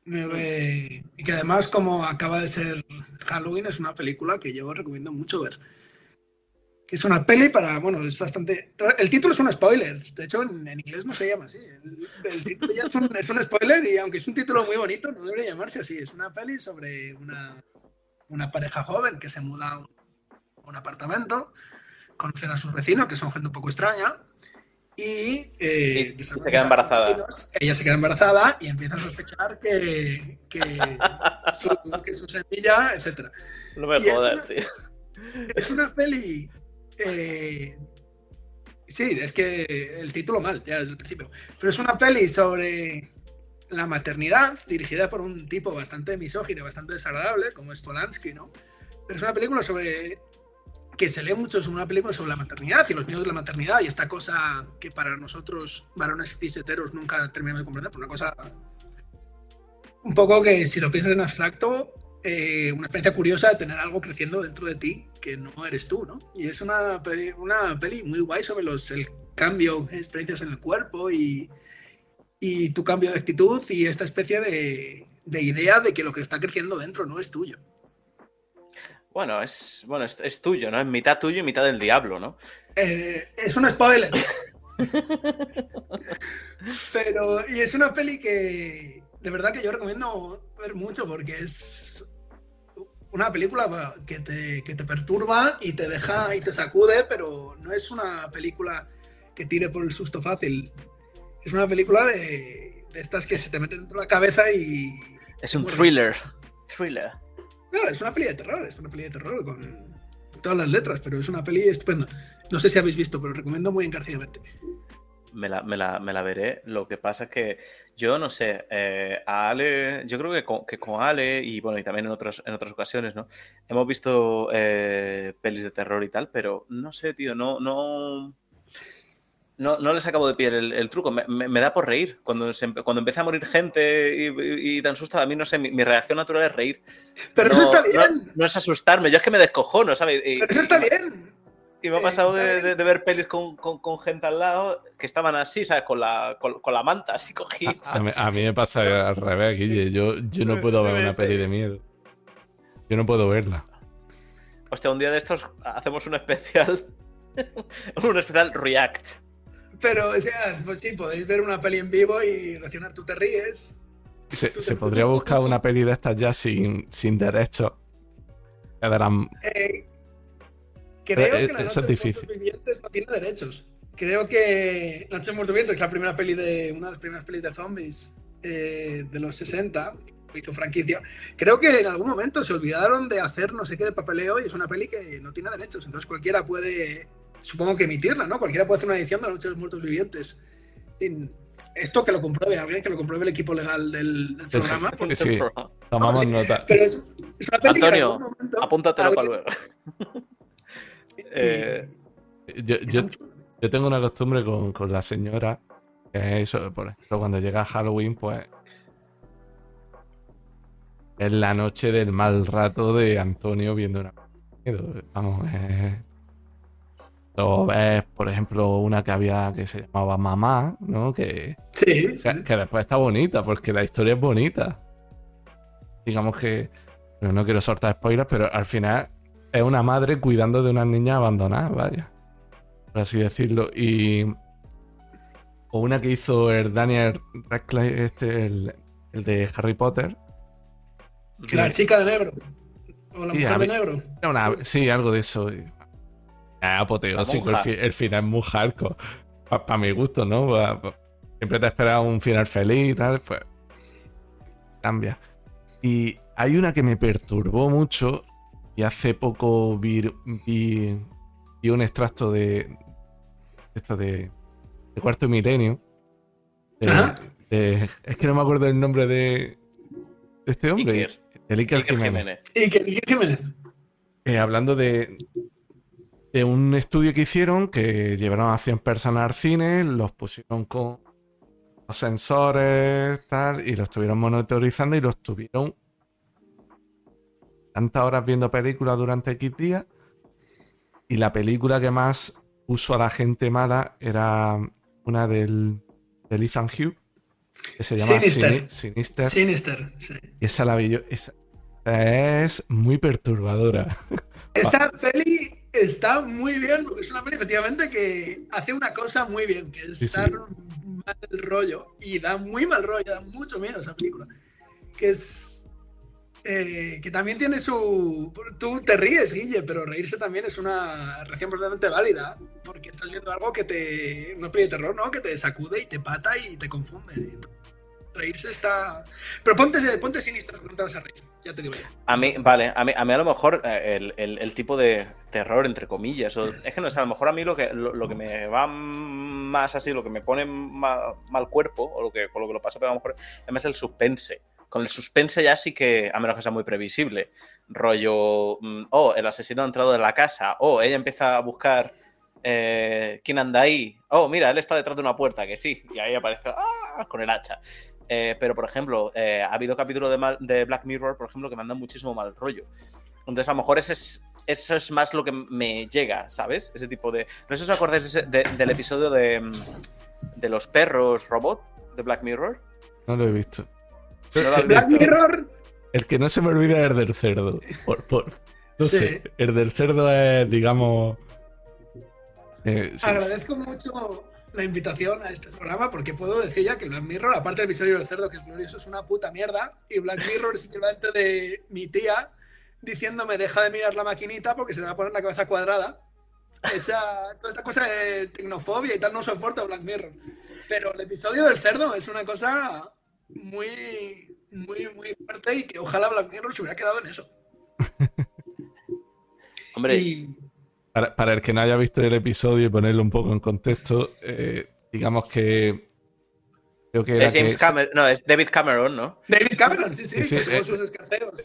Y que además como acaba de ser Halloween es una película que yo recomiendo mucho ver. Que es una peli para, bueno, es bastante... El título es un spoiler, de hecho en, en inglés no se llama así. El, el título ya es un, es un spoiler y aunque es un título muy bonito no debería llamarse así. Es una peli sobre una, una pareja joven que se muda a un, a un apartamento, conocen a sus vecinos que son gente un poco extraña y, eh, se queda embarazada. vecinos. Ella se queda embarazada y empieza a sospechar que, que, su, que su semilla, etcétera. No me jodas, tío. Es una peli. Eh, sí, es que el título mal, ya desde el principio. Pero es una peli sobre la maternidad, dirigida por un tipo bastante misógino, bastante desagradable, como es Polanski, ¿no? Pero es una película sobre. que se lee mucho, es una película sobre la maternidad y los miedos de la maternidad y esta cosa que para nosotros, varones ciseteros, nunca terminamos de comprender, pero una cosa. un poco que si lo piensas en abstracto, eh, una experiencia curiosa de tener algo creciendo dentro de ti que no eres tú, ¿no? Y es una peli, una peli muy guay sobre los, el cambio, experiencias en el cuerpo y, y tu cambio de actitud y esta especie de, de idea de que lo que está creciendo dentro no es tuyo. Bueno, es, bueno es, es tuyo, ¿no? Es mitad tuyo y mitad del diablo, ¿no? Eh, es un spoiler. Pero, y es una peli que de verdad que yo recomiendo ver mucho porque es una película que te, que te perturba y te deja y te sacude, pero no es una película que tire por el susto fácil. Es una película de, de estas que se te meten dentro de la cabeza y. Es un Bueno. thriller. Thriller. No, es una peli de terror, es una peli de terror con todas las letras, pero es una peli estupenda. No sé si habéis visto, pero recomiendo muy encarecidamente. Me la, me, la, me la veré. Lo que pasa es que yo no sé, eh, a Ale, yo creo que con, que con Ale y bueno, y también en, otros, en otras ocasiones, ¿no? Hemos visto eh, pelis de terror y tal, pero no sé, tío, no, no, no, no les acabo de pillar el, el truco. Me, da por reír. Cuando, se cuando empieza a morir gente y, y, y a mí no sé, mi, mi reacción natural es reír. Pero no, eso está no- bien. no es asustarme, yo es que me descojono, ¿sabes? Y- Pero eso está bien. Y me ha Eh, pasado de, bien. de- de ver pelis con, con- con gente al lado que estaban así, ¿sabes? Con la, con, con la manta así cogida. A mí, a mí me pasa al revés, Guille. Yo, yo no puedo ver una peli de miedo. Yo no puedo verla. Hostia, un día de estos hacemos un especial. un especial React. Pero, o sea, pues sí, podéis ver una peli en vivo y reaccionar, tú te ríes. Se, se podría buscar una peli de estas ya sin, sin derechos. Quedarán. Eh, creo Eh, que La eso Noche es de los difícil. Muertos Vivientes no tiene derechos. Creo que La Noche de los Muertos Vivientes, que es la primera peli de, una de las primeras pelis de zombies eh, de los 60, que hizo franquicia, creo que en algún momento se olvidaron de hacer no sé qué de papeleo y es una peli que no tiene derechos. Entonces cualquiera puede, supongo que emitirla, ¿no? Cualquiera puede hacer una edición de La Noche de los Muertos Vivientes sin, esto que lo compruebe alguien, que lo compruebe el equipo legal del, del programa. porque- Sí, tomamos Sí, nota. Pero es, es una peli que en Antonio, algún momento Apúntatelo para alguien- luego. Eh, Yo, yo- tengo una costumbre con, con la señora, que es eso, por ejemplo, cuando llega Halloween, pues es la noche del mal rato de Antonio viendo una. Vamos, es... O ves, por ejemplo, una que había que se llamaba Mamá, ¿no? Que, Sí, sí. que, que después está bonita, porque la historia es bonita. Digamos que. no quiero soltar spoilers, pero al final es una madre cuidando de una niña abandonada, vaya. Por así decirlo. Y. O una que hizo el Daniel Radcliffe, este, el, el de Harry Potter. Que la chica de negro. O la Sí, mujer de negro. Una- sí, algo de eso. y- Ah, apoteósico. El, fi- el final es muy hardcore. Para mi gusto, ¿no? Pa- pa- siempre te esperaba un final feliz y tal. Pues. Cambia. Y hay una que me perturbó mucho. Y hace poco vi, vi, vi un extracto de. Esto de. De Cuarto Milenio. De- Ajá. de- es que no me acuerdo el nombre de. De este hombre. Iker. El Iker Iker Jiménez. Iker Jiménez. Eh, hablando de, de un estudio que hicieron que llevaron a 100 personas al cine, los pusieron con los sensores tal, y los estuvieron monitorizando y los tuvieron tantas horas viendo películas durante X días. Y la película que más puso a la gente mala era una del, del Ethan Hughes, que se llama Sinister. Sini- Sinister. Sinister. sí. Y esa la vi yo- esa- es muy perturbadora. Esa peli está muy bien, porque es una peli efectivamente que hace una cosa muy bien, que es Sí, sí. dar mal rollo. Y da muy mal rollo, da mucho miedo esa película. Que es. Eh, que también tiene su. Tú te ríes, Guille, pero reírse también es una reacción completamente válida. Porque estás viendo algo que te. Una peli de terror, ¿no? Que te sacude y te pata y te confunde. Reírse está. Pero ponte, ponte siniestro, no te vas a reír. Ya te digo yo. A mí, vale, a mí, a mí a lo mejor eh, el, el- tipo de terror, entre comillas, es que no sé, a lo mejor a mí lo que, lo, que me va más así, lo que me pone ma- mal cuerpo, o lo que, con lo que lo pasa, pero a lo mejor es más el suspense. Con el suspense ya sí que, a menos que sea muy previsible, rollo, mm, oh, el asesino ha entrado en la casa, oh, ella empieza a buscar eh, quién anda ahí, oh, mira, él está detrás de una puerta, que sí, y ahí aparece ¡ah! con el hacha. Eh, pero, por ejemplo, eh, ha habido capítulos de, de Black Mirror, por ejemplo, que me han muchísimo mal rollo. Entonces, a lo mejor es, eso es más lo que me llega, ¿sabes? Ese tipo de... No sé si acordáis de de- del episodio de, mm, de los perros robot de Black Mirror. No lo he visto. ¿No lo habéis Black? Mirror El que no se me olvida es el del cerdo. Por, por- no Sí. sé. El del cerdo es, digamos. eh, sí. Agradezco mucho la invitación a este programa porque puedo decir ya que Black Mirror, aparte del episodio del cerdo que es glorioso, es una puta mierda. Y Black Mirror es equivalente de mi tía diciéndome deja de mirar la maquinita porque se te va a poner la cabeza cuadrada. Hecha toda esta cosa de tecnofobia y tal, no soporto Black Mirror. Pero el episodio del cerdo es una cosa muy, muy, muy fuerte y que ojalá Black Mirror se hubiera quedado en eso. Hombre, Y Para, para el que no haya visto el episodio y ponerlo un poco en contexto, eh, digamos que. Creo que era es James que Cameron, no, es David Cameron, ¿no? David Cameron, sí, sí, Sí, sí, con todos eh,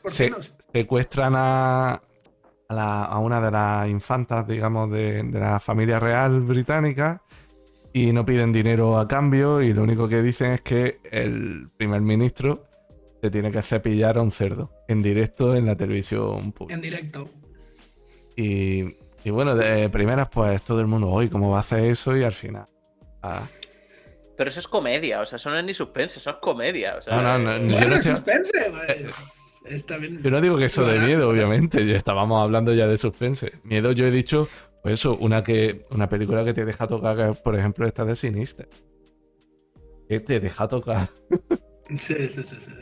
sus se, secuestran a, a, la- a una de las infantas, digamos, de, de la familia real británica y no piden dinero a cambio y lo único que dicen es que el primer ministro se tiene que cepillar a un cerdo en directo en la televisión pública. En directo. Y, y bueno, de primeras pues todo el mundo, hoy ¿cómo va a hacer eso? Y al final... ah, Pero eso es comedia, o sea, eso no es ni suspense, eso es comedia. O sea, No, no, no, eh, Yo no suspense, pues, está bien. Yo no digo que eso de miedo, obviamente. Ya estábamos hablando ya de suspense. Miedo, yo he dicho, pues eso, una que una película que te deja tocar, que, por ejemplo, esta de Sinister. Que te deja tocar. Sí, sí, sí, sí. sí.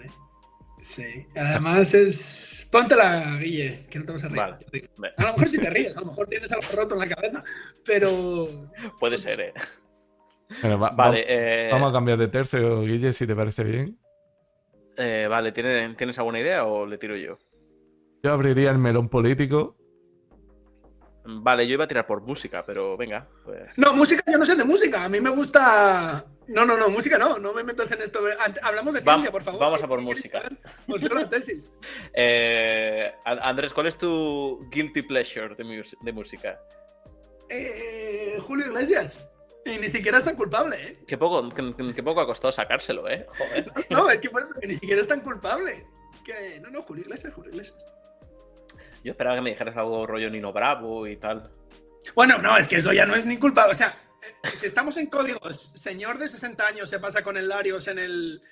Sí. Además es. Póntela, Guille, que no te vas a reír. Vale. A lo mejor si te ríes, a lo mejor tienes algo roto en la cabeza, pero. Puede ser, ¿eh? Bueno, va- Vale, va- eh, vamos a cambiar de tercio, Guille, si te parece bien. eh, vale, ¿tienes, ¿tienes alguna idea o le tiro yo? Yo abriría el melón político. Vale, yo iba a tirar por música, pero venga. Pues... No, música, yo no sé de música. A mí me gusta No, no, no, música no, no me metas en esto. Hablamos de ciencia, por favor. Vamos a por música. La tesis. Eh, Andrés, ¿cuál es tu guilty pleasure de, música? Eh, Julio Iglesias. Y ni siquiera es tan culpable, ¿eh? Qué poco, qué, poco ha costado sacárselo, ¿eh? Joder. No, es que por eso que ni siquiera es tan culpable. Que, no, no, Julio Iglesias, Julio Iglesias. Yo esperaba que me dijeras algo rollo Nino Bravo y tal. Bueno, no, es que eso ya no es ni culpable. O sea, si estamos en códigos, señor de 60 años se pasa con el Larios en el,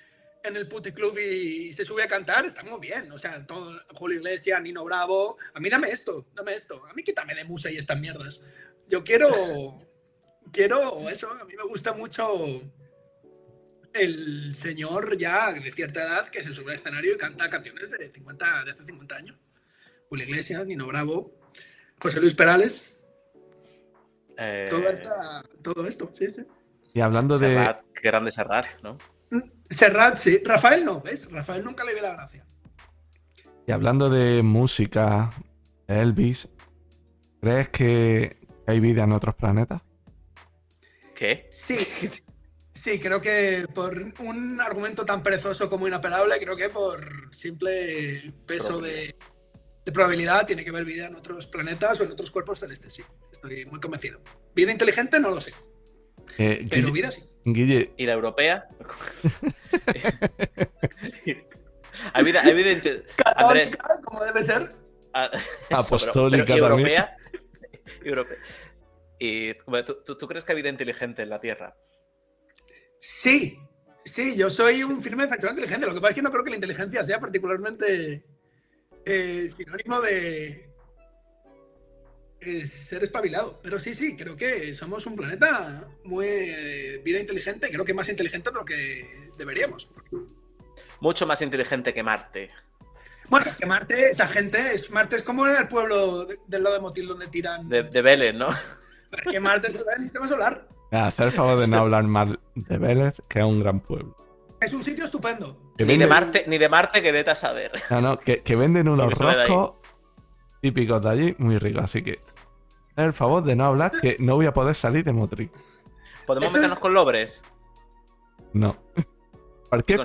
en el puticlub y, se sube a cantar, estamos bien. O sea, todo, Julio Iglesias, Nino Bravo. A mí dame esto, dame esto. A mí quítame de musa y estas mierdas. Yo quiero, quiero eso. A mí me gusta mucho el señor ya de cierta edad que se sube al escenario y canta canciones de, 50, de hace 50 años. Julio Iglesias, Nino Bravo, José Luis Perales. Eh, todo, esto, sí, sí. Y hablando de. Qué grande Serrat, ¿no? Serrat, sí. Rafael no, ¿ves? Rafael nunca le ve la gracia. Y hablando de música, Elvis, ¿crees que hay vida en otros planetas? ¿Qué? Sí. Sí, creo que por un argumento tan perezoso como inapelable, creo que por simple peso de, de probabilidad tiene que haber vida en otros planetas o en otros cuerpos celestes, sí. Estoy muy convencido. ¿Vida inteligente? No lo sé. Eh, Pero vida sí. Guille. ¿Y la europea? hay vida, hay vida Católica, como debe ser. Ah, Apostólica también. Europea. europea. ¿Y ¿tú, tú, crees que hay vida inteligente en la Tierra? Sí, sí, yo soy un firme defensor inteligente. Lo que pasa es que no creo que la inteligencia sea particularmente eh, sinónimo de ser espabilado. Pero sí, sí, creo que somos un planeta muy eh, vida inteligente, creo que más inteligente de lo que deberíamos. Mucho más inteligente que Marte. Bueno, que Marte, esa gente, es, Marte es como en el pueblo del lado de Motil donde tiran. De, Vélez, ¿no? Que Marte es el sistema solar. hacer el favor de no hablar mal de Vélez, que es un gran pueblo. Es un sitio estupendo. ni, de Marte, ni de Marte que vete a saber. No, no, que, venden unos roscos típicos de allí muy ricos. Así que, el favor de no hablar, que no voy a poder salir de Motril. ¿Podemos meternos con Lobres? No. Cualquier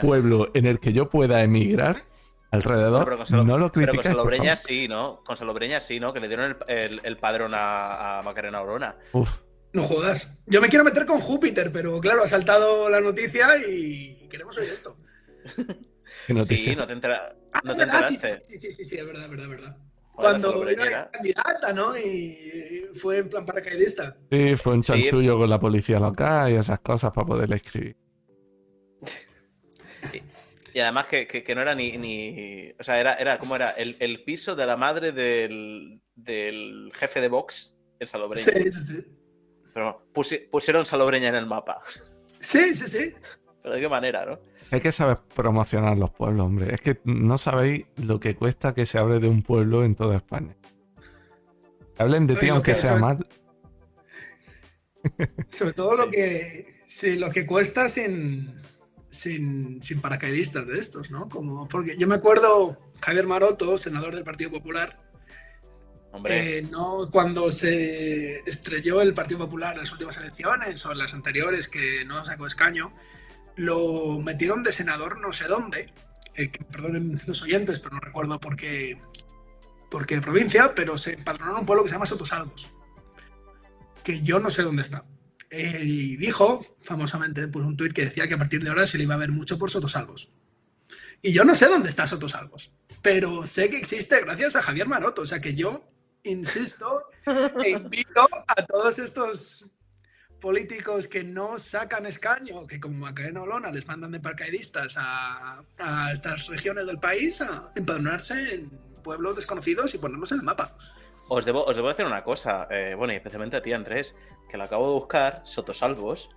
pueblo en el que yo pueda emigrar alrededor, no, lo criticáis, Pero con Salobreña sí, ¿no? Con Salobreña sí, ¿no? Que le dieron el, padrón a, a Macarena Orona. Uf. No jodas. Yo me quiero meter con Júpiter, pero claro, ha saltado la noticia y queremos oír esto. ¿Qué noticia? Sí, no te, entera... no te enteraste. Sí, sí, sí, sí, es verdad, es verdad, es verdad. Cuando era candidata, ¿no? Y fue en plan paracaidista. Sí, fue un chanchullo con la policía local y esas cosas para poderle escribir. Y, además que, que, no era ni, ni. O sea, era, era como era el, el piso de la madre del, del jefe de Vox, el Salobreño. Sí, sí, sí. Pero pusieron Salobreña en el mapa. Sí, sí, sí. Pero de qué manera, ¿no? Hay que saber promocionar los pueblos, hombre. Es que no sabéis lo que cuesta que se hable de un pueblo en toda España. Hablen de ti aunque sea mal. Sobre todo lo que sí, lo que cuesta sin, sin, sin, paracaidistas de estos, ¿no? Como, porque yo me acuerdo, Javier Maroto, senador del Partido Popular, Eh, no cuando se estrelló el Partido Popular en las últimas elecciones o en las anteriores que no sacó escaño, lo metieron de senador no sé dónde. Eh, perdonen los oyentes, pero no recuerdo por qué, por qué provincia, pero se empadronó en un pueblo que se llama Sotosalvos, que yo no sé dónde está. Eh, y dijo, famosamente, pues un tuit que decía que a partir de ahora se le iba a ver mucho por Sotosalvos. Y yo no sé dónde está Sotosalvos, pero sé que existe gracias a Javier Maroto. O sea que yo insisto, e invito a todos estos políticos que no sacan escaño, que como Macarena Olona les mandan de paracaidistas a, estas regiones del país a empadronarse en pueblos desconocidos y ponerlos en el mapa. Os debo, os debo decir una cosa, eh, bueno, y especialmente a ti, Andrés, que lo acabo de buscar, Sotosalvos,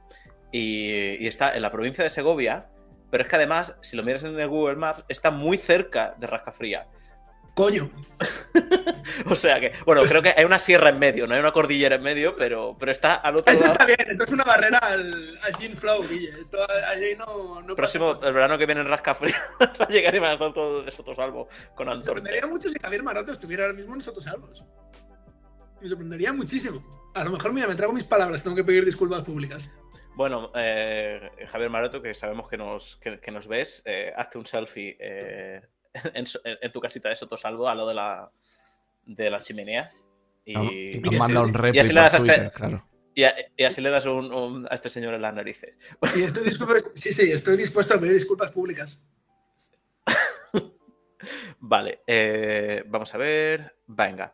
y, y está en la provincia de Segovia, pero es que además, si lo miras en el Google Maps, está muy cerca de Rascafría. Coño. o sea que, bueno, creo que hay una sierra en medio, no hay una cordillera en medio, pero, pero está al otro Eso lado. está bien, esto es una barrera al, al Gin Flow, Guille. allí no, no Próximo, el verano que viene en Rascafrío, a llegar y van a estar todo de Sotosalvo con antorcha. Me sorprendería mucho si Javier Maroto estuviera ahora mismo en Sotosalvos. Me sorprendería muchísimo. A lo mejor, mira, me trago mis palabras, tengo que pedir disculpas públicas. Bueno, eh, Javier Maroto, que sabemos que nos, que, que nos ves, eh, hazte un selfie eh, en, tu casita de Sotosalvo, a lo de la, de la chimenea. Y, Nos- y, Nos y manda un así- y así le das a este- claro. y así le das un, un- a este señor en las narices. Y estoy dispuesto, sí, sí, estoy dispuesto a pedir disculpas públicas. Vale, eh, vamos a ver. Venga,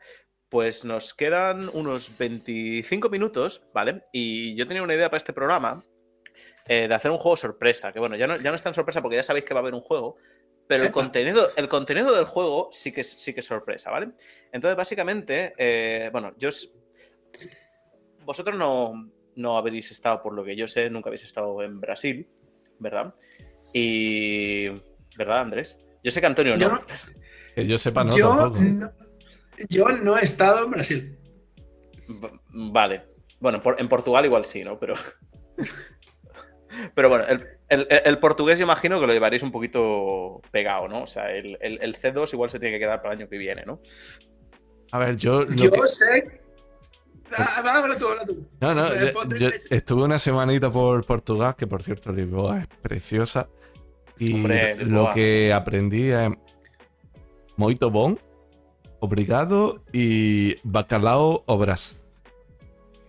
pues nos quedan unos 25 minutos, ¿vale? Y yo tenía una idea para este programa eh, de hacer un juego sorpresa, que bueno, ya no, ya no es tan sorpresa porque ya sabéis que va a haber un juego, pero el contenido, el contenido del juego sí que, es- sí que es sorpresa, ¿vale? Entonces, básicamente, eh, bueno, yo... os- Vosotros no, no habéis estado, por lo que yo sé, nunca habéis estado en Brasil, ¿verdad? Y... ¿Verdad, Andrés? Yo sé que Antonio Yo no. no- Que yo sepa, no yo, no, yo no he estado en Brasil. Vale. Bueno, por- en Portugal igual sí, ¿no? Pero. Pero bueno, el, el- el portugués yo imagino que lo llevaréis un poquito pegado, ¿no? O sea, el, el- el C2 igual se tiene que quedar para el año que viene, ¿no? A ver, yo. lo Yo que- sé. Ah, va, habla tú, habla tú. No, no, yo- yo estuve una semanita por Portugal, que por cierto Lisboa es preciosa. Y Hombre, lo que aprendí es moito bom, obrigado y bacalao obras.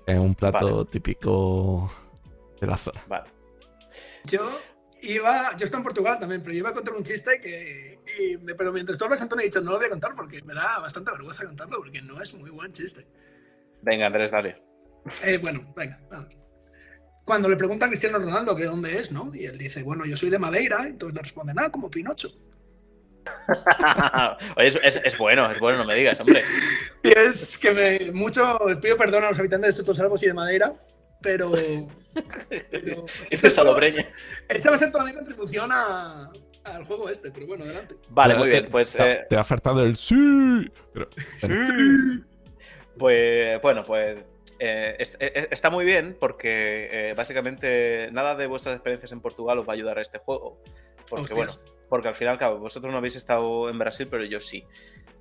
Es un plato Vale. típico de la zona. Vale. Yo iba, yo estaba en Portugal también, pero iba a contar un chiste que, y me- pero mientras tú hablas, Antonio, he dicho, no lo voy a contar porque me da bastante vergüenza contarlo, porque no es muy buen chiste. Venga, Andrés, dale. Eh, bueno, venga, vamos. Cuando le preguntan a Cristiano Ronaldo que dónde es, ¿no? Y él dice, bueno, yo soy de Madeira, entonces le responden, ah, como Pinocho. Oye, es, es- es bueno, es bueno, no me digas, hombre. Y es que me mucho pido perdón a los habitantes de Sotos Salvos y de Madeira, pero. Pero Este es salobreña. Esta va a ser toda mi contribución a- al juego este, pero bueno, adelante. Vale, muy bien. te- Pues, te, eh, te ha faltado el sí. Pero- pues bueno, pues eh, est- eh, está muy bien porque eh, básicamente nada de vuestras experiencias en Portugal os va a ayudar a este juego. Porque bueno, porque al final, claro, vosotros no habéis estado en Brasil, pero yo sí.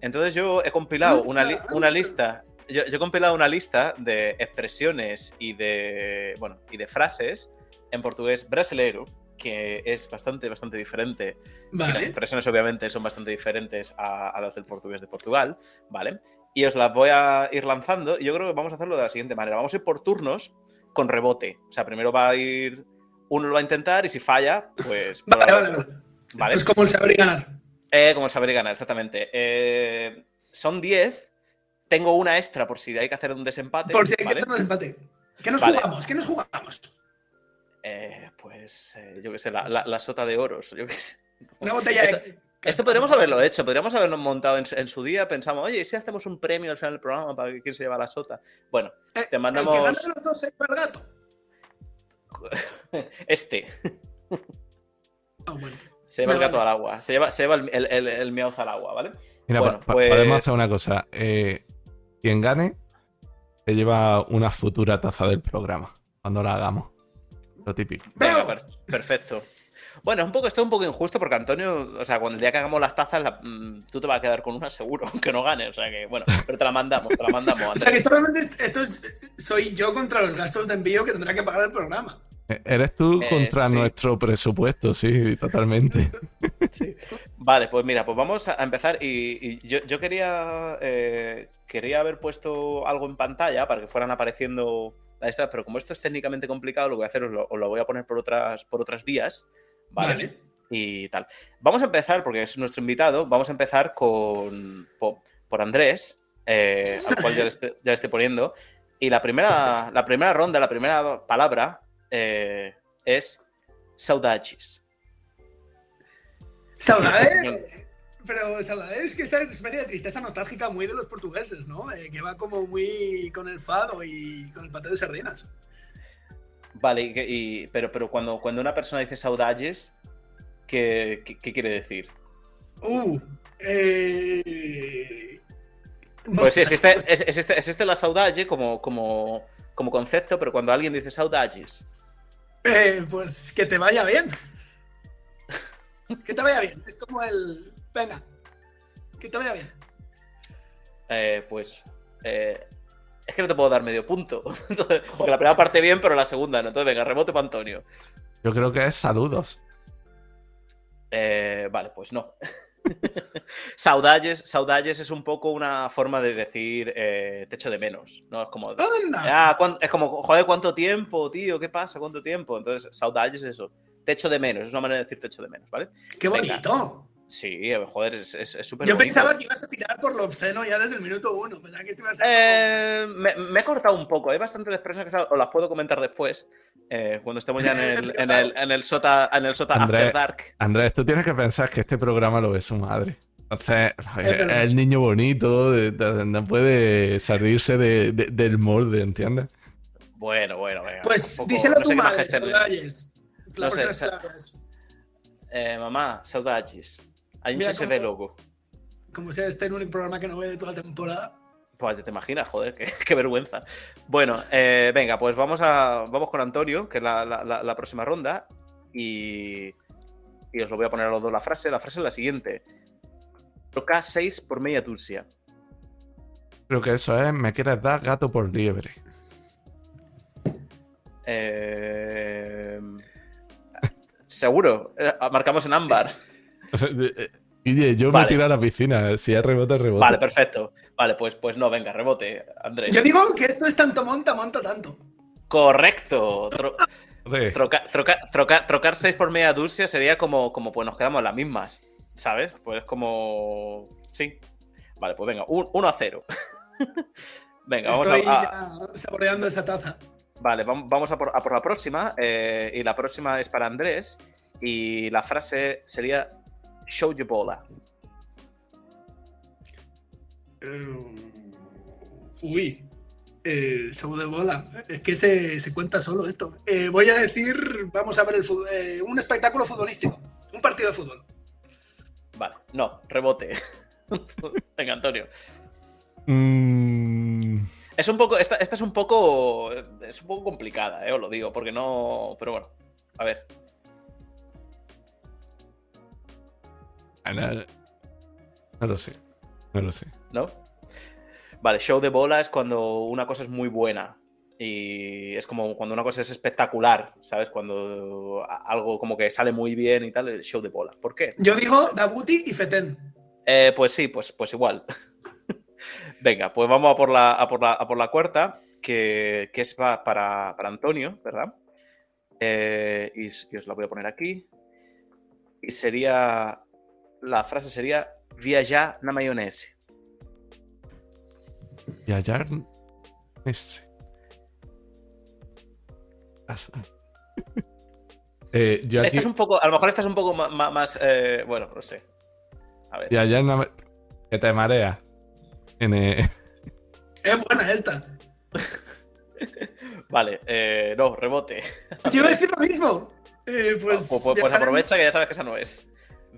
Entonces yo he compilado una, li- una lista, yo, yo he compilado una lista de expresiones y de, bueno, y de frases en portugués brasileiro, que es bastante, bastante diferente y las Vale. expresiones obviamente son bastante diferentes a, a las del portugués de Portugal, ¿vale? Y os las voy a ir lanzando y yo creo que vamos a hacerlo de la siguiente manera. Vamos a ir por turnos con rebote. O sea, primero va a ir... Uno lo va a intentar y si falla, pues... Vale, vale, vale. ¿vale? Esto es como el saber y ganar. Eh, como el saber y ganar, exactamente. Eh, son 10. Tengo una extra por si hay que hacer un desempate. Por si hay que hacer un empate. ¿Qué nos Vale. jugamos? ¿Qué nos jugamos? Eh, pues eh, yo qué sé, la, la- la sota de oros. Yo qué sé. Una botella Esto- de. Esto podríamos haberlo hecho, podríamos habernos montado en, su- en su día. Pensamos, oye, ¿y si hacemos un premio al final del programa para que quién se lleva la sota? Bueno, Eh, te mandamos- El que gane de los dos se lleva el gato. este Ah, bueno. se lleva el gato vale. al agua, se lleva, se lleva el, el, el, el miauz al agua, ¿vale? Mira, Bueno, pa- pa- pues- podemos hacer una cosa. Eh, quien gane se lleva una futura taza del programa cuando la hagamos. Lo típico. Venga, ¡Bravo! per- perfecto. Bueno, es un poco, esto es un poco injusto porque Antonio, o sea, cuando el día que hagamos las tazas, la- mm, tú te vas a quedar con una seguro, aunque no gane. O sea que, bueno, pero te la mandamos, te la mandamos, O sea que Andrés. esto realmente es- esto es, soy yo contra los gastos de envío que tendrá que pagar el programa. Eh, Eres tú Eh, contra sí. nuestro presupuesto, sí, totalmente. Sí. Vale, pues mira, pues vamos a empezar. Y, y yo, yo quería, eh, quería haber puesto algo en pantalla para que fueran apareciendo las estas, pero como esto es técnicamente complicado, lo que voy a hacer os lo, os lo voy a poner por otras, por otras vías. ¿vale? Vale. y tal. Vamos a empezar, porque es nuestro invitado, vamos a empezar con po- por, Andrés, eh, al cual ya le, estoy, ya le estoy poniendo. Y la primera, la primera ronda, la primera palabra eh, es saudades. Saudades. Pero saudades es que esa especie de tristeza nostálgica muy de los portugueses, ¿no? Eh, que va como muy con el fado y con el paté de sardinas. Vale, y, pero, pero cuando, cuando una persona dice saudades, ¿qué, qué, qué quiere decir? Uh. Eh... Pues sí, sé. existe, es- existe, existe la saudade como, como, como concepto, pero cuando alguien dice saudades, Eh, pues que te vaya bien. Que te vaya bien. Es como el. Venga. Que te vaya bien. eh, pues eh, Es que no te puedo dar medio punto. Entonces, porque la primera parte bien, pero la segunda no. Entonces, venga, rebote para Antonio. Yo creo que es saludos. Eh, vale, pues no. saudalles, saudalles es un poco una forma de decir eh, te echo de menos, ¿no? Es como, ah, cuán- es como, joder, ¿cuánto tiempo, tío? ¿Qué pasa? ¿Cuánto tiempo? Entonces, saudalles es eso. Te echo de menos, es una manera de decir te echo de menos, ¿vale? ¡Qué Venga. Sí, eh, joder, es súper Yo bonito. pensaba que ibas a tirar por lo obsceno ya desde el minuto uno. Pensaba que a Eh, me, me he cortado un poco, hay bastantes expresiones que os las puedo comentar después, eh, cuando estemos ya en el, en el, en el Sota, en el Sota André. After Dark. Andrés, tú tienes que pensar que este programa lo ve su madre. Entonces, es el niño bonito, de- de- no puede salirse de- de- del molde, ¿entiendes? Bueno, bueno, venga. Pues tampoco- díselo no a tu madre, saudalles. No sé, sa-. Eh, mamá, saudades. Hay Mira se ve loco. Como sea este el único programa que no ve de toda la temporada. Pues te imaginas, joder, qué, qué vergüenza. Bueno, eh, venga, pues vamos a vamos con Antonio, que es la, la- la- la próxima ronda. Y, y os lo voy a poner a los dos la frase. La frase es la siguiente. Toca 6 por media Turcia. Creo que eso es, me quieres dar gato por liebre. Eh, Seguro, Eh, marcamos en ámbar. Guille, yo Vale. me tiro a la piscina, si es rebote, rebote. Vale, perfecto. Vale, pues, pues no, venga, rebote, Andrés. Yo digo que esto es tanto monta, monta tanto. Correcto. Tro- troca- troca- troca- trocar 6 por media Dulcia sería como, como pues nos quedamos las mismas. ¿Sabes? Pues como. Sí. Vale, pues venga, 1 a 0. venga, vamos Estoy a, a- ya saboreando esa taza. Vale, vam- vamos a por, a por la próxima. eh, y la próxima es para Andrés. Y la frase sería Show your bola. Eh, uy. Eh, show de bola. Es que se, se cuenta solo esto. Eh, voy a decir, vamos a ver el fútbol, eh, un espectáculo futbolístico. Un partido de fútbol. Vale, no, rebote. venga, Antonio. Mm, Es un poco. Esta, esta es un poco. Es un poco complicada, eh, os lo digo, porque no. Pero bueno, a ver. No, no lo sé. No lo sé. ¿No? Vale, show de bola es cuando una cosa es muy buena. Y es como cuando una cosa es espectacular, ¿sabes? Cuando algo como que sale muy bien y tal, el show de bola. ¿Por qué? Yo digo Dabuti y Feten. Eh, pues sí, pues, pues igual. Venga, pues vamos a por la, a por la, a por la cuarta, que, que es pa- para, para Antonio, ¿verdad? Eh, y, y os la voy a poner aquí. Y sería. La frase sería Viajar na maionese. Hallar ese. As- Eh, yo aquí, Esta es un poco. A lo mejor esta es un poco más. eh, bueno, no sé. A ver. no me- que te marea. En, eh, Es buena esta. Vale, eh, no, rebote. Yo iba a decir lo mismo. Eh, pues, Pues, pues- pues viajar en- aprovecha que ya sabes que esa no es.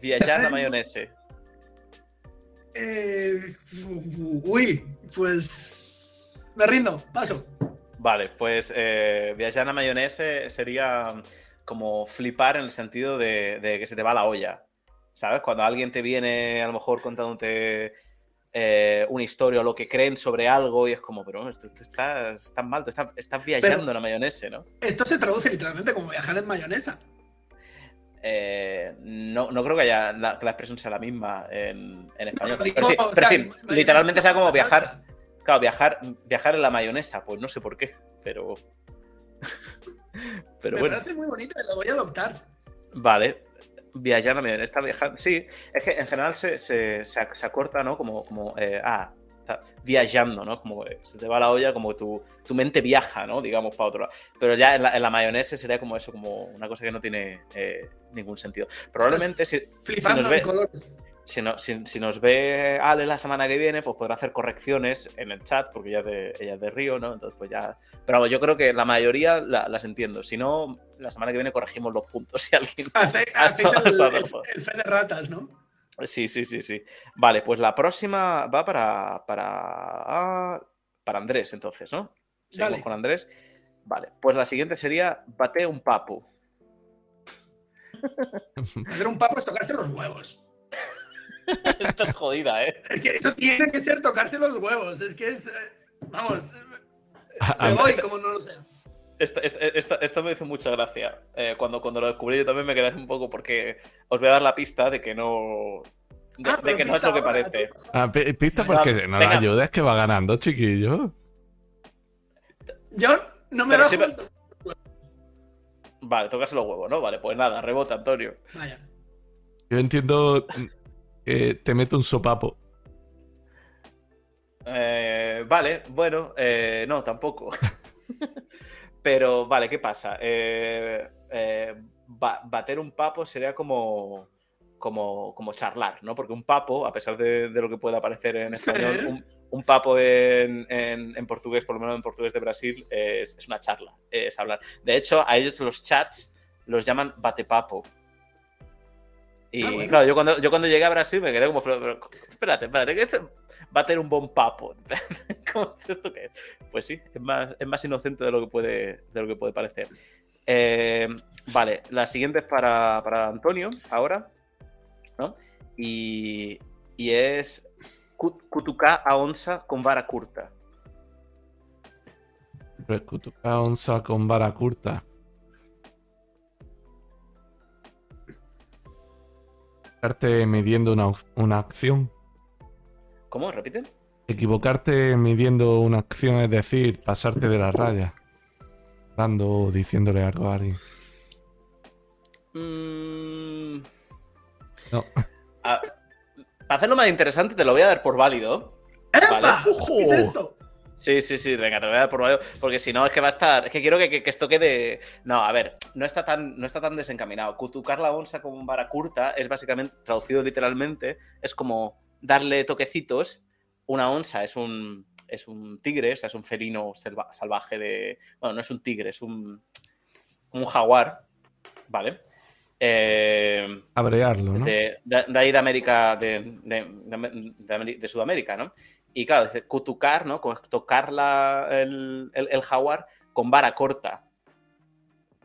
Viajar na maionese. Eh, uy, pues me rindo, paso. Vale, pues eh, viajar a mayonese sería como flipar en el sentido de, de que se te va la olla. ¿Sabes? Cuando alguien te viene a lo mejor contándote eh, una historia o lo que creen sobre algo y es como, pero esto, esto está, estás mal, tú estás, estás viajando Pero- en la mayonese, ¿no? Esto se traduce literalmente como viajar en mayonesa. Eh, no, no creo que haya la, que la expresión sea la misma en, en español. Digo, Pero sí, o pero sea, sí, mayonesa literalmente sea como viajar. salsa. Claro, viajar, viajar en la mayonesa, pues no sé por qué, pero. pero Me bueno. parece muy bonita, la voy a adoptar. Vale. Viajar a mayonesa, está viajando. Sí, es que en general se, se, se, se acorta, ¿no? Como, como eh, ah, viajando, ¿no? Como se te va la olla, como tu, tu mente viaja, ¿no? Digamos, para otro lado. Pero ya en la, en la mayonesa sería como eso, como una cosa que no tiene eh, ningún sentido. Probablemente si, nos ve- colores. si, no- si- si nos ve Ale la semana que viene, pues podrá hacer correcciones en el chat, porque ella es de, ella es de Río, ¿no? Entonces, pues ya. Pero vamos, yo creo que la mayoría la- las entiendo. Si no, la semana que viene corregimos los puntos. Si alguien. Hace- el, el- el fe de ratas, ¿no? Sí, sí, sí, sí. Vale, pues la próxima va para. para. para Andrés, entonces, ¿no? Seguimos Dale. con Andrés. Vale, pues la siguiente sería bate un papu. Hacer un papo es tocarse los huevos. Esta es jodida, ¿eh? Es que eso tiene que ser tocarse los huevos. Es que es. eh, Vamos, me voy como no lo sea. Esto- esto me hizo mucha gracia. Eh, cuando, cuando lo descubrí yo también me quedé un poco porque os voy a dar la pista de que no... De, Ah, de que no es lo que parece. pista Venga, porque no venga. la ayudes que va ganando, chiquillo. Yo no me sí, pero- Vale, tocas los huevos, ¿no? Vale, pues nada, rebota, Antonio. Vaya. Yo entiendo que te meto un sopapo. Eh, vale, bueno, eh, no, tampoco. Pero, vale, ¿qué pasa? Eh, eh, ba- bater un papo sería como, como, como charlar, ¿no? Porque un papo, a pesar de, de lo que pueda parecer en español, un, un papo en, en- en portugués, por lo menos en portugués de Brasil, es, es una charla, es hablar. De hecho, a ellos los chats los llaman batepapo. Y Ah, bueno. claro, yo cuando, yo cuando llegué a Brasil me quedé como, pero, espérate, espérate, que esto va a tener un buen papo. ¿Cómo es esto que es? Pues sí, es más, es más inocente de lo que puede, de lo que puede parecer. Eh, vale, la siguiente es para, para Antonio, ahora, ¿no? Y, y es cutucá a onza con vara curta. Recutuca onza con vara curta. Equivocarte midiendo una, una acción. ¿Cómo? ¿Repite? Equivocarte midiendo una acción es decir, pasarte de la raya. Dando o diciéndole algo a alguien. Mm, No. a- para hacerlo más interesante, te lo voy a dar por válido. ¡Epa! Vale. ¿Qué es esto? Sí, sí, sí, venga, te lo voy a dar por válido, porque si no es que va a estar, es que quiero que, que- que esto quede, no, a ver, no está tan, no está tan desencaminado. Cutucar la onza con vara curta es básicamente, traducido literalmente, es como darle toquecitos. Una onza es un, es un tigre, o sea, es un felino selva- salvaje de, bueno, no es un tigre, es un, un jaguar, ¿vale? Eh, Abrearlo, ¿no? de, de- de ahí de América, de, de Sudamérica, ¿no? Y claro, dice cutucar, ¿no? Como tocar la- el, el- el jaguar con vara corta.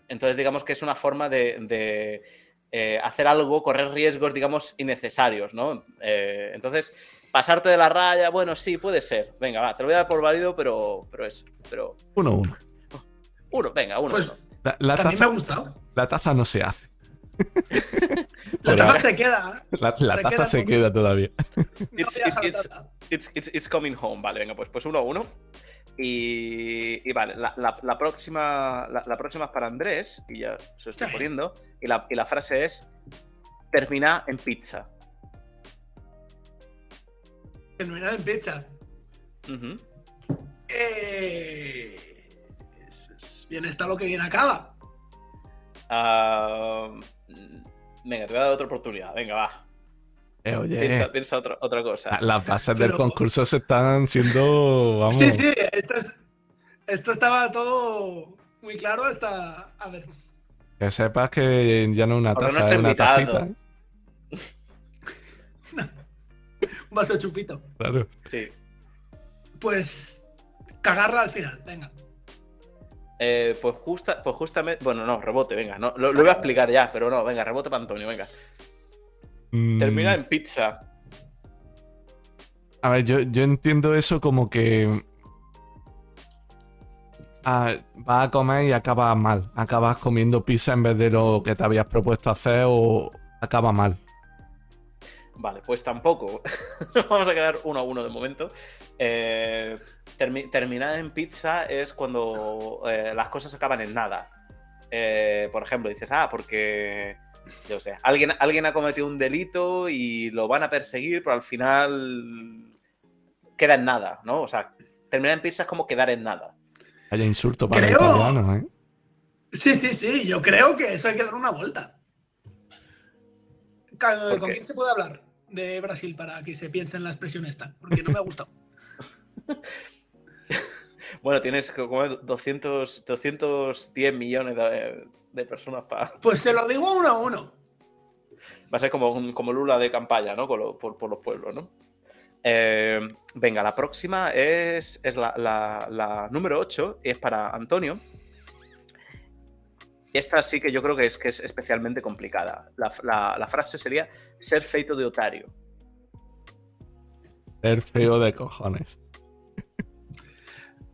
Entonces, digamos que es una forma de, de, eh, hacer algo, correr riesgos, digamos, innecesarios, ¿no? Eh, entonces, pasarte de la raya, bueno, sí, puede ser. Venga, va, te lo voy a dar por válido, pero, pero eso. Pero Uno, uno. uno, venga, uno. Pues uno. La, la también me ha gustado. la taza no se hace. La taza se queda. ¿eh? La, la se taza queda se con- queda todavía. It's- it's-. It's, it's, it's coming home. Vale, venga, pues, pues uno a uno. Y, y vale, la, la- la próxima, la, la próxima es para Andrés, y ya se lo estoy Sí. poniendo. Y la, y la frase es: termina en pizza. Terminar en pizza. Eh, es- bien está lo que bien acaba. Ah, venga, te voy a dar otra oportunidad. Venga, va. Eh, oye, Piensa, piensa otra, otra cosa. la- las bases del concurso se están siendo. Vamos. Sí, sí, esto, es- esto estaba todo muy claro hasta. A ver. Que sepas que ya no es una no taza, estoy es una invitado. tacita. Un vaso de chupito. Claro. Sí. Pues. Cagarla al final, venga. Eh, pues, justa, pues justamente. Bueno, no, rebote, venga. No, lo, lo voy a explicar ya, pero no, venga, rebote para Antonio, venga. Mm, Termina en pizza. A ver, yo, yo entiendo eso como que. ah, vas a comer y acabas mal. Acabas comiendo pizza en vez de lo que te habías propuesto hacer o acaba mal. Vale, pues tampoco. Nos vamos a quedar uno a uno de momento. Eh, termi- terminar en pizza es cuando eh, las cosas acaban en nada. Eh, por ejemplo, dices, ah, porque, yo sé, alguien, alguien ha cometido un delito y lo van a perseguir, pero al final queda en nada, ¿no? O sea, terminar en pizza es como quedar en nada. Haya insulto para Creo- los italianos, ¿eh? Sí, sí, sí, yo creo que eso hay que dar una vuelta. Ca- ¿Por ¿Con quién se puede hablar de Brasil para que se piense en la expresión esta? Porque no me ha gustado. Bueno, tienes como 200, 210 millones de, de personas para... Pues se lo digo uno a uno. Va a ser como, un- como Lula de campaña, ¿no? Lo- por, por los pueblos, ¿no? Eh, venga, la próxima es, es la, la- la número 8 y es para Antonio. Esta sí que yo creo que es, que es especialmente complicada. La, la- la frase sería ser feito de otario. Ser feo de cojones.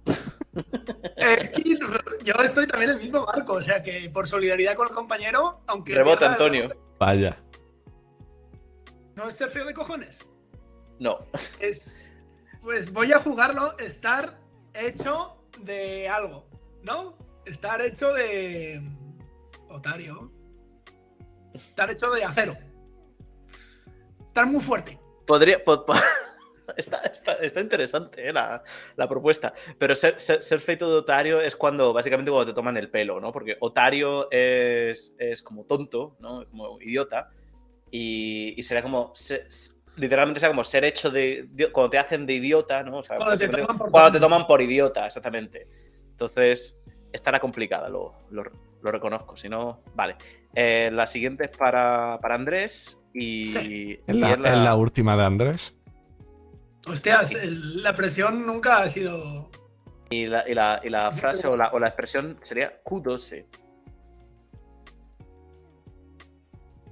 yo estoy también en el mismo barco, o sea que por solidaridad con el compañero, aunque. Rebota, pierda Antonio. Vaya. ¿No es ser feo de cojones? No. Es. Pues voy a jugarlo, estar hecho de algo, ¿no? Estar hecho de. Otario. Estar hecho de acero. Estar muy fuerte. Podría. po- po- Está, está- está interesante eh, la, la propuesta. Pero ser, ser, ser feito de otario es cuando, básicamente, cuando te toman el pelo, ¿no? Porque otario es, es como tonto, ¿no? Como idiota. Y, y será como. se- literalmente será como ser hecho de. de- Cuando te hacen de idiota, ¿no? O sea, Cuando te toman por cuando te toman por idiota, exactamente. Entonces, estará complicada, lo, lo, lo reconozco. Si no, vale. Eh, la siguiente es para, para Andrés. Y, Sí. Es y la, es la- última de Andrés. Hostias, Sí. el- la presión nunca ha sido. Y la, y la- y la frase o la, o la expresión sería Q12.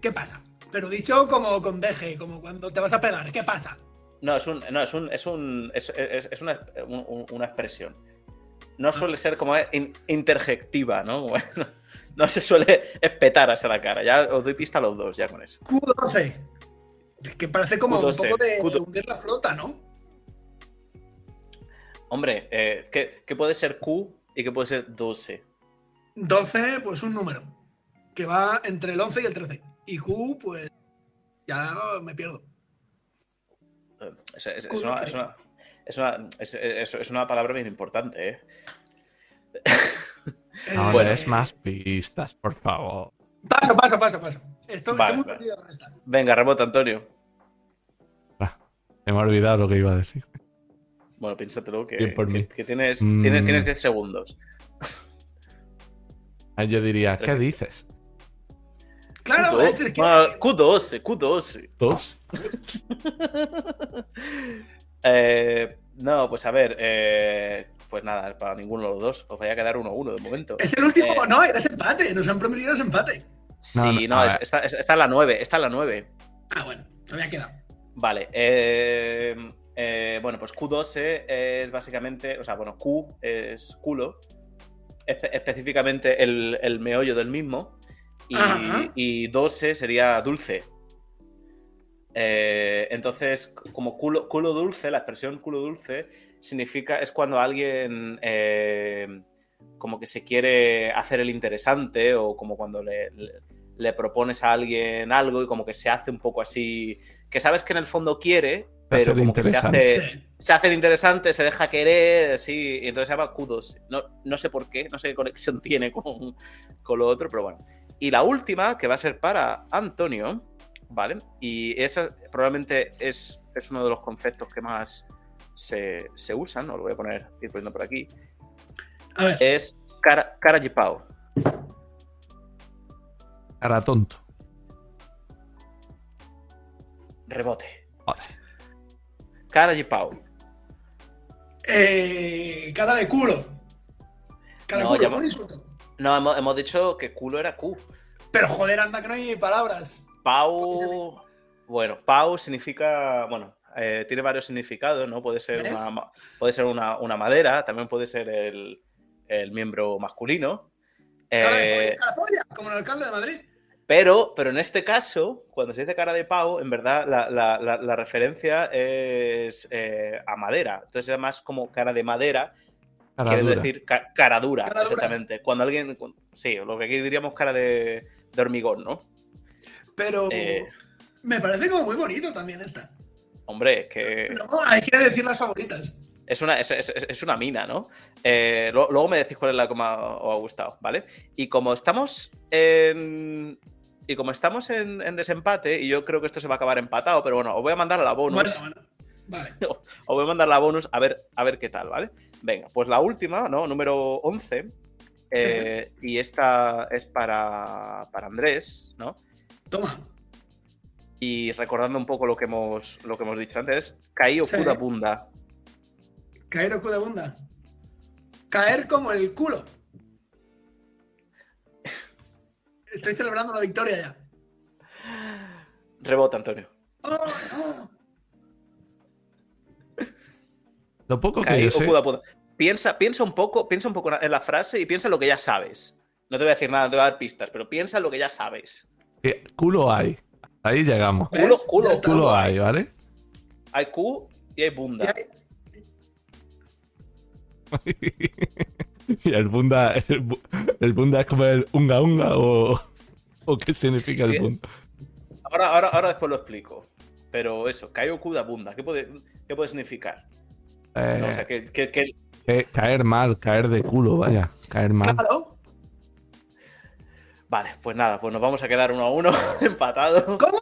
¿Qué pasa? Pero dicho como con deje, como cuando te vas a pegar, ¿qué pasa? No, es un, no, es un, es un, es, es- es una, un- un- una expresión. No suele ser como in- interjectiva, ¿no? Bueno, no se suele espetar hacia la cara. Ya os doy pista a los dos, ya con eso. Q12. Es que parece como Q12, un poco de Q12. hundir la flota, ¿no? Hombre, eh, ¿qué, qué puede ser Q y qué puede ser 12? 12, pues un número. Que va entre el 11 y el 13. Y Q, pues. Ya me pierdo. Eh, Es, es- es Q12. una, es, una, es, una, es- es- es una palabra bien importante, ¿eh? No bueno, es más pistas, por favor. Paso, paso, paso, paso. Estoy, Vale, estoy muy perdido con esta. Venga, rebota, Antonio. Ah, me he olvidado lo que iba a decir. Bueno, piénsatelo que, Bien por que- mí. que tienes, Mm. tienes, tienes 10 segundos. Ah, Yo diría, ¿qué dices? Claro, Q12. es el que. Ah, Q12, Q12. ¿Dos? Eh, no, pues a ver, eh, pues nada, para ninguno de los dos. Os voy a quedar 1-1 de momento. Es el último. Eh, No, era ese empate. Nos han prometido ese empate. Sí, No, no, es- está, es- está en la 9, está en la 9. Ah, bueno, todavía queda. Vale, eh, eh, bueno, pues Q12 es básicamente, o sea, bueno, Q es culo, espe- específicamente el, el meollo del mismo, y, Ajá. y 12 sería dulce. Eh, entonces, como culo, culo dulce, la expresión culo dulce significa, es cuando alguien eh, como que se quiere hacer el interesante o como cuando le, le- le propones a alguien algo y como que se hace un poco así, que sabes que en el fondo quiere, pero como que se hace, se hace el interesante, se deja querer, así, y entonces se llama Q2. No, no sé por qué, no sé qué conexión tiene con, con lo otro, pero bueno. Y la última, que va a ser para Antonio, ¿vale? Y esa probablemente es, es uno de los conceptos que más se, se usan, ¿no? Lo voy a poner, ir poniendo por aquí. A ver. Es cara, cara de pau. Cara tonto. Rebote. Joder. Cara de pau. Eh, cara de culo. Cara No, de culo. No, hemos, hemos dicho que culo era Q. Pero joder, anda que no hay palabras. Pau. Bueno, Pau significa. Bueno, eh, tiene varios significados, ¿no? Puede ser una, puede ser una, una madera, también puede ser el, el miembro masculino. Eh, cara polla, como el alcalde de Madrid. pero, pero en este caso, cuando se dice cara de Pau, en verdad la, la- la- la referencia es eh, a madera. Entonces es más como cara de madera, Cara quiere dura. decir ca- cara dura, Cara dura. exactamente. Cuando alguien. Sí, lo que aquí diríamos cara de, de hormigón, ¿no? Pero Eh. me parece como muy bonito también esta. Hombre, es que. No, hay que decir las favoritas. Es una, es, es- es una mina, ¿no? Eh, lo- luego me decís cuál es la que más os ha gustado, ¿vale? Y como estamos en. Y como estamos en, en desempate, y yo creo que esto se va a acabar empatado, pero bueno, os voy a mandar a la bonus. Bueno, bueno. Vale. Os voy a mandar la bonus a ver, a ver qué tal, ¿vale? Venga, pues la última, ¿no? Número 11. eh, Y esta es para, para Andrés, ¿no? Toma. Y recordando un poco lo que hemos, lo que hemos dicho antes, caí o Sí. bunda. Caer o de bunda. Caer como el culo. Estoy celebrando la victoria ya. Rebota, Antonio. ¡Oh, no! Lo poco que Caí yo sé, piensa, piensa un poco, piensa un poco en la frase y piensa lo que ya sabes. No te voy a decir nada, no te voy a dar pistas, pero piensa en lo que ya sabes. ¿Qué culo hay? Ahí llegamos. ¿Ves? Culo, culo, está. Culo hay, ¿vale? Hay Q y hay bunda. y el bunda, el, bu- el bunda es como el unga unga o, o qué significa el bunda. Ahora, ahora, ahora después lo explico. Pero eso, Kaioku da bunda. ¿Qué puede, qué puede significar? Eh, No, o sea, que, que- que- eh, caer mal, caer de culo, vaya, caer mal. Claro. Vale, pues nada, pues nos vamos a quedar uno a uno, empatados. ¿Cómo?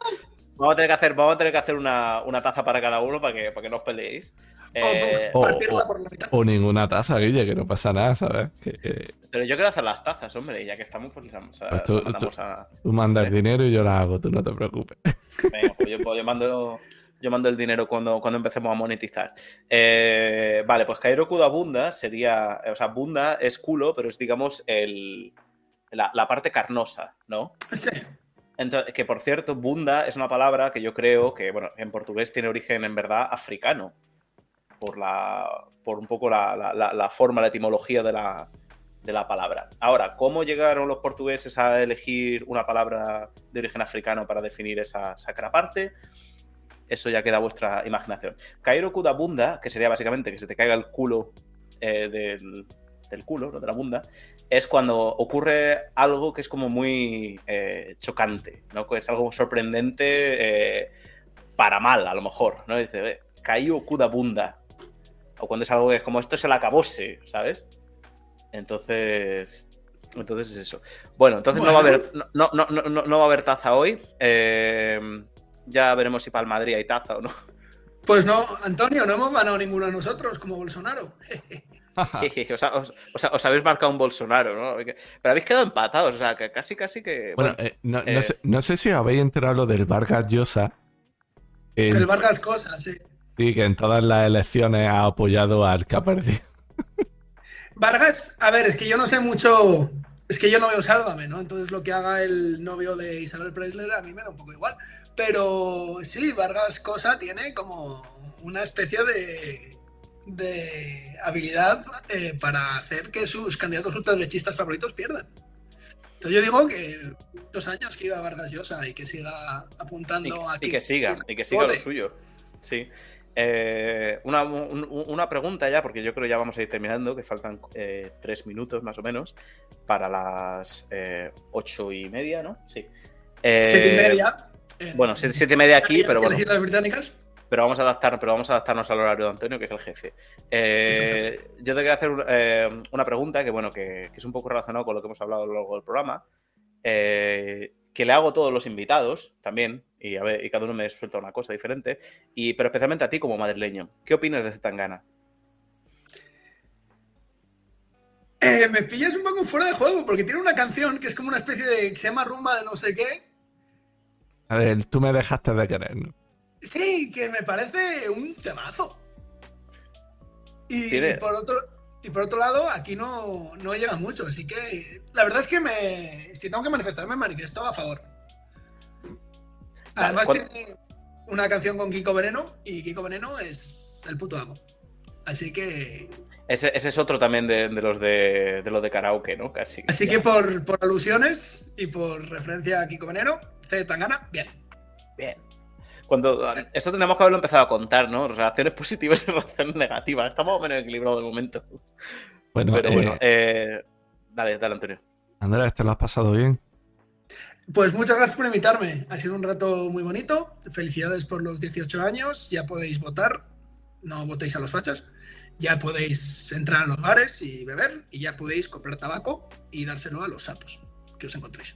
Vamos a tener que hacer, vamos a tener que hacer una, una taza para cada uno para que, para que no os peleéis. Eh, o, o- partirla o- por la mitad. O ninguna taza, Guille, que no pasa nada, ¿sabes? Que, que pero yo quiero hacer las tazas, hombre, y ya que estamos, pues las vamos a- Pues tú- las mandamos a. tú mandas dinero y yo la hago, tú no te preocupes. Venga, pues yo, pues yo mando, yo mando el dinero cuando, cuando empecemos a monetizar. Eh, vale, pues Kairoku da Bunda sería. O sea, Bunda es culo, pero es, digamos, el, la, la parte carnosa, ¿no? Sí. Entonces, que por cierto, bunda es una palabra que yo creo que, bueno, en portugués tiene origen en verdad africano. Por la. por un poco la, la- forma, la etimología de la, de la palabra. Ahora, ¿cómo llegaron los portugueses a elegir una palabra de origen africano para definir esa sacra parte? Eso ya queda a vuestra imaginación. Kairoku da bunda, que sería básicamente que se te caiga el culo eh, del, del culo, no de la bunda, es cuando ocurre algo que es como muy eh, chocante, ¿no? Que es algo sorprendente eh, para mal, a lo mejor, ¿no? Dice, eh, kuda bunda. O cuando es algo que es como esto es el acabose, ¿sabes? Entonces. Entonces es eso. Bueno, entonces no va a haber. No, no, no, no, no va a haber taza hoy. Eh, ya veremos si para el Madrid hay taza o no. Pues no, Antonio, no hemos ganado ninguno de nosotros como Bolsonaro. Jejeje, os, ha- os- os ha- os habéis marcado un Bolsonaro, ¿no? Pero habéis quedado empatados, o sea, que casi, casi que. Bueno, bueno, eh, no, no eh, sé, no sé si habéis enterado lo del Vargas Llosa. El Vargas Cosas, sí. sí, que en todas las elecciones ha apoyado al que ha perdido. Vargas, a ver, es que yo no sé mucho. Es que yo no veo Sálvame, ¿no? Entonces lo que haga el novio de Isabel Preisler a mí me da un poco igual. Pero sí, Vargas Cosa tiene como una especie de, de habilidad eh, para hacer que sus candidatos ultraderechistas favoritos pierdan. Entonces yo digo que muchos años que iba Vargas Llosa y que siga y, apuntando a y que siga, y que siga lo suyo. Sí. Eh, una, un- una pregunta ya, porque yo creo que ya vamos a ir terminando, que faltan eh, tres minutos más o menos para las eh, ocho y media, ¿no? Sí. Siete y media. en- Bueno, siete, siete y media aquí, pero las bueno. Islas Británicas. Pero vamos a adaptar, pero vamos a adaptarnos al horario de Antonio, que es el jefe. Yo te quería hacer una pregunta que, bueno, que, que es un poco relacionado con lo que hemos hablado a lo largo del programa. eh, que le hago a todos los invitados también, y, a ver, y cada uno me suelta una cosa diferente, y, pero especialmente a ti como madrileño. ¿Qué opinas de Zetangana? Eh, me pillas un poco fuera de juego porque tiene una canción que es como una especie de. que se llama Rumba de no sé qué. A ver, tú me dejaste de querer, ¿no? Sí, que me parece un temazo. Y, Tiene- por otro. Y por otro lado, aquí no, no llega mucho, así que la verdad es que me, si tengo que manifestarme, manifiesto a favor. Además ¿cuál- tiene una canción con Kiko Veneno y Kiko Veneno es el puto amo. Así que Ese, ese es otro también de, de los de, de los de karaoke, ¿no? Casi. Así Ya. que por, por alusiones y por referencia a Kiko Veneno, C. Tangana, bien. Bien. Cuando, esto tenemos que haberlo empezado a contar, ¿no? Relaciones positivas y relaciones negativas. Estamos más o menos equilibrados de momento. Bueno, Pero eh, bueno, eh, dale, dale, Antonio. Andrés, ¿te lo has pasado bien? Pues muchas gracias por invitarme. Ha sido un rato muy bonito. Felicidades por los 18 años. Ya podéis votar. No votéis a los fachas. Ya podéis entrar a los bares y beber. Y ya podéis comprar tabaco y dárselo a los sapos que os encontréis.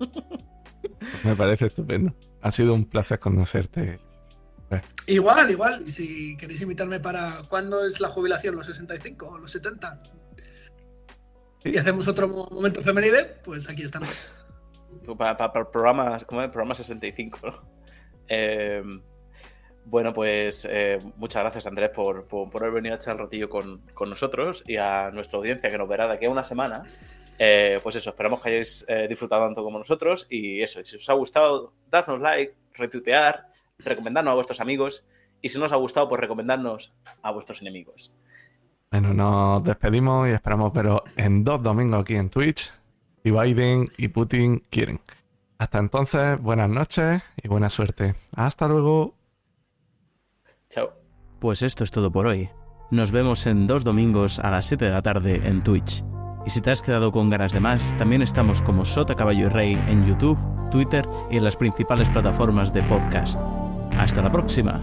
Me parece estupendo. Ha sido un placer conocerte. Igual, igual. Y si queréis invitarme para. ¿Cuándo es la jubilación? ¿Los 65 o los 70? Y hacemos otro mo- momento femenide, pues aquí estamos. Para, para, el programa, ¿cómo es? programa 65, ¿no? Eh, bueno, pues eh, muchas gracias, Andrés, por, por, por haber venido a echar el ratillo con, con nosotros y a nuestra audiencia que nos verá de aquí a una semana. Eh, pues eso, esperamos que hayáis eh, disfrutado tanto como nosotros y eso, si os ha gustado, dadnos like, retuitear, recomendadnos a vuestros amigos y si no os ha gustado, pues recomendadnos a vuestros enemigos. Bueno, nos despedimos y esperamos veros en dos domingos aquí en Twitch. Y Biden y Putin quieren. Hasta entonces, buenas noches y buena suerte. Hasta luego. Chao. Pues esto es todo por hoy. Nos vemos en dos domingos a las 7 de la tarde en Twitch. Y si te has quedado con ganas de más, también estamos como Sota Caballo y Rey en YouTube, Twitter y en las principales plataformas de podcast. Hasta la próxima.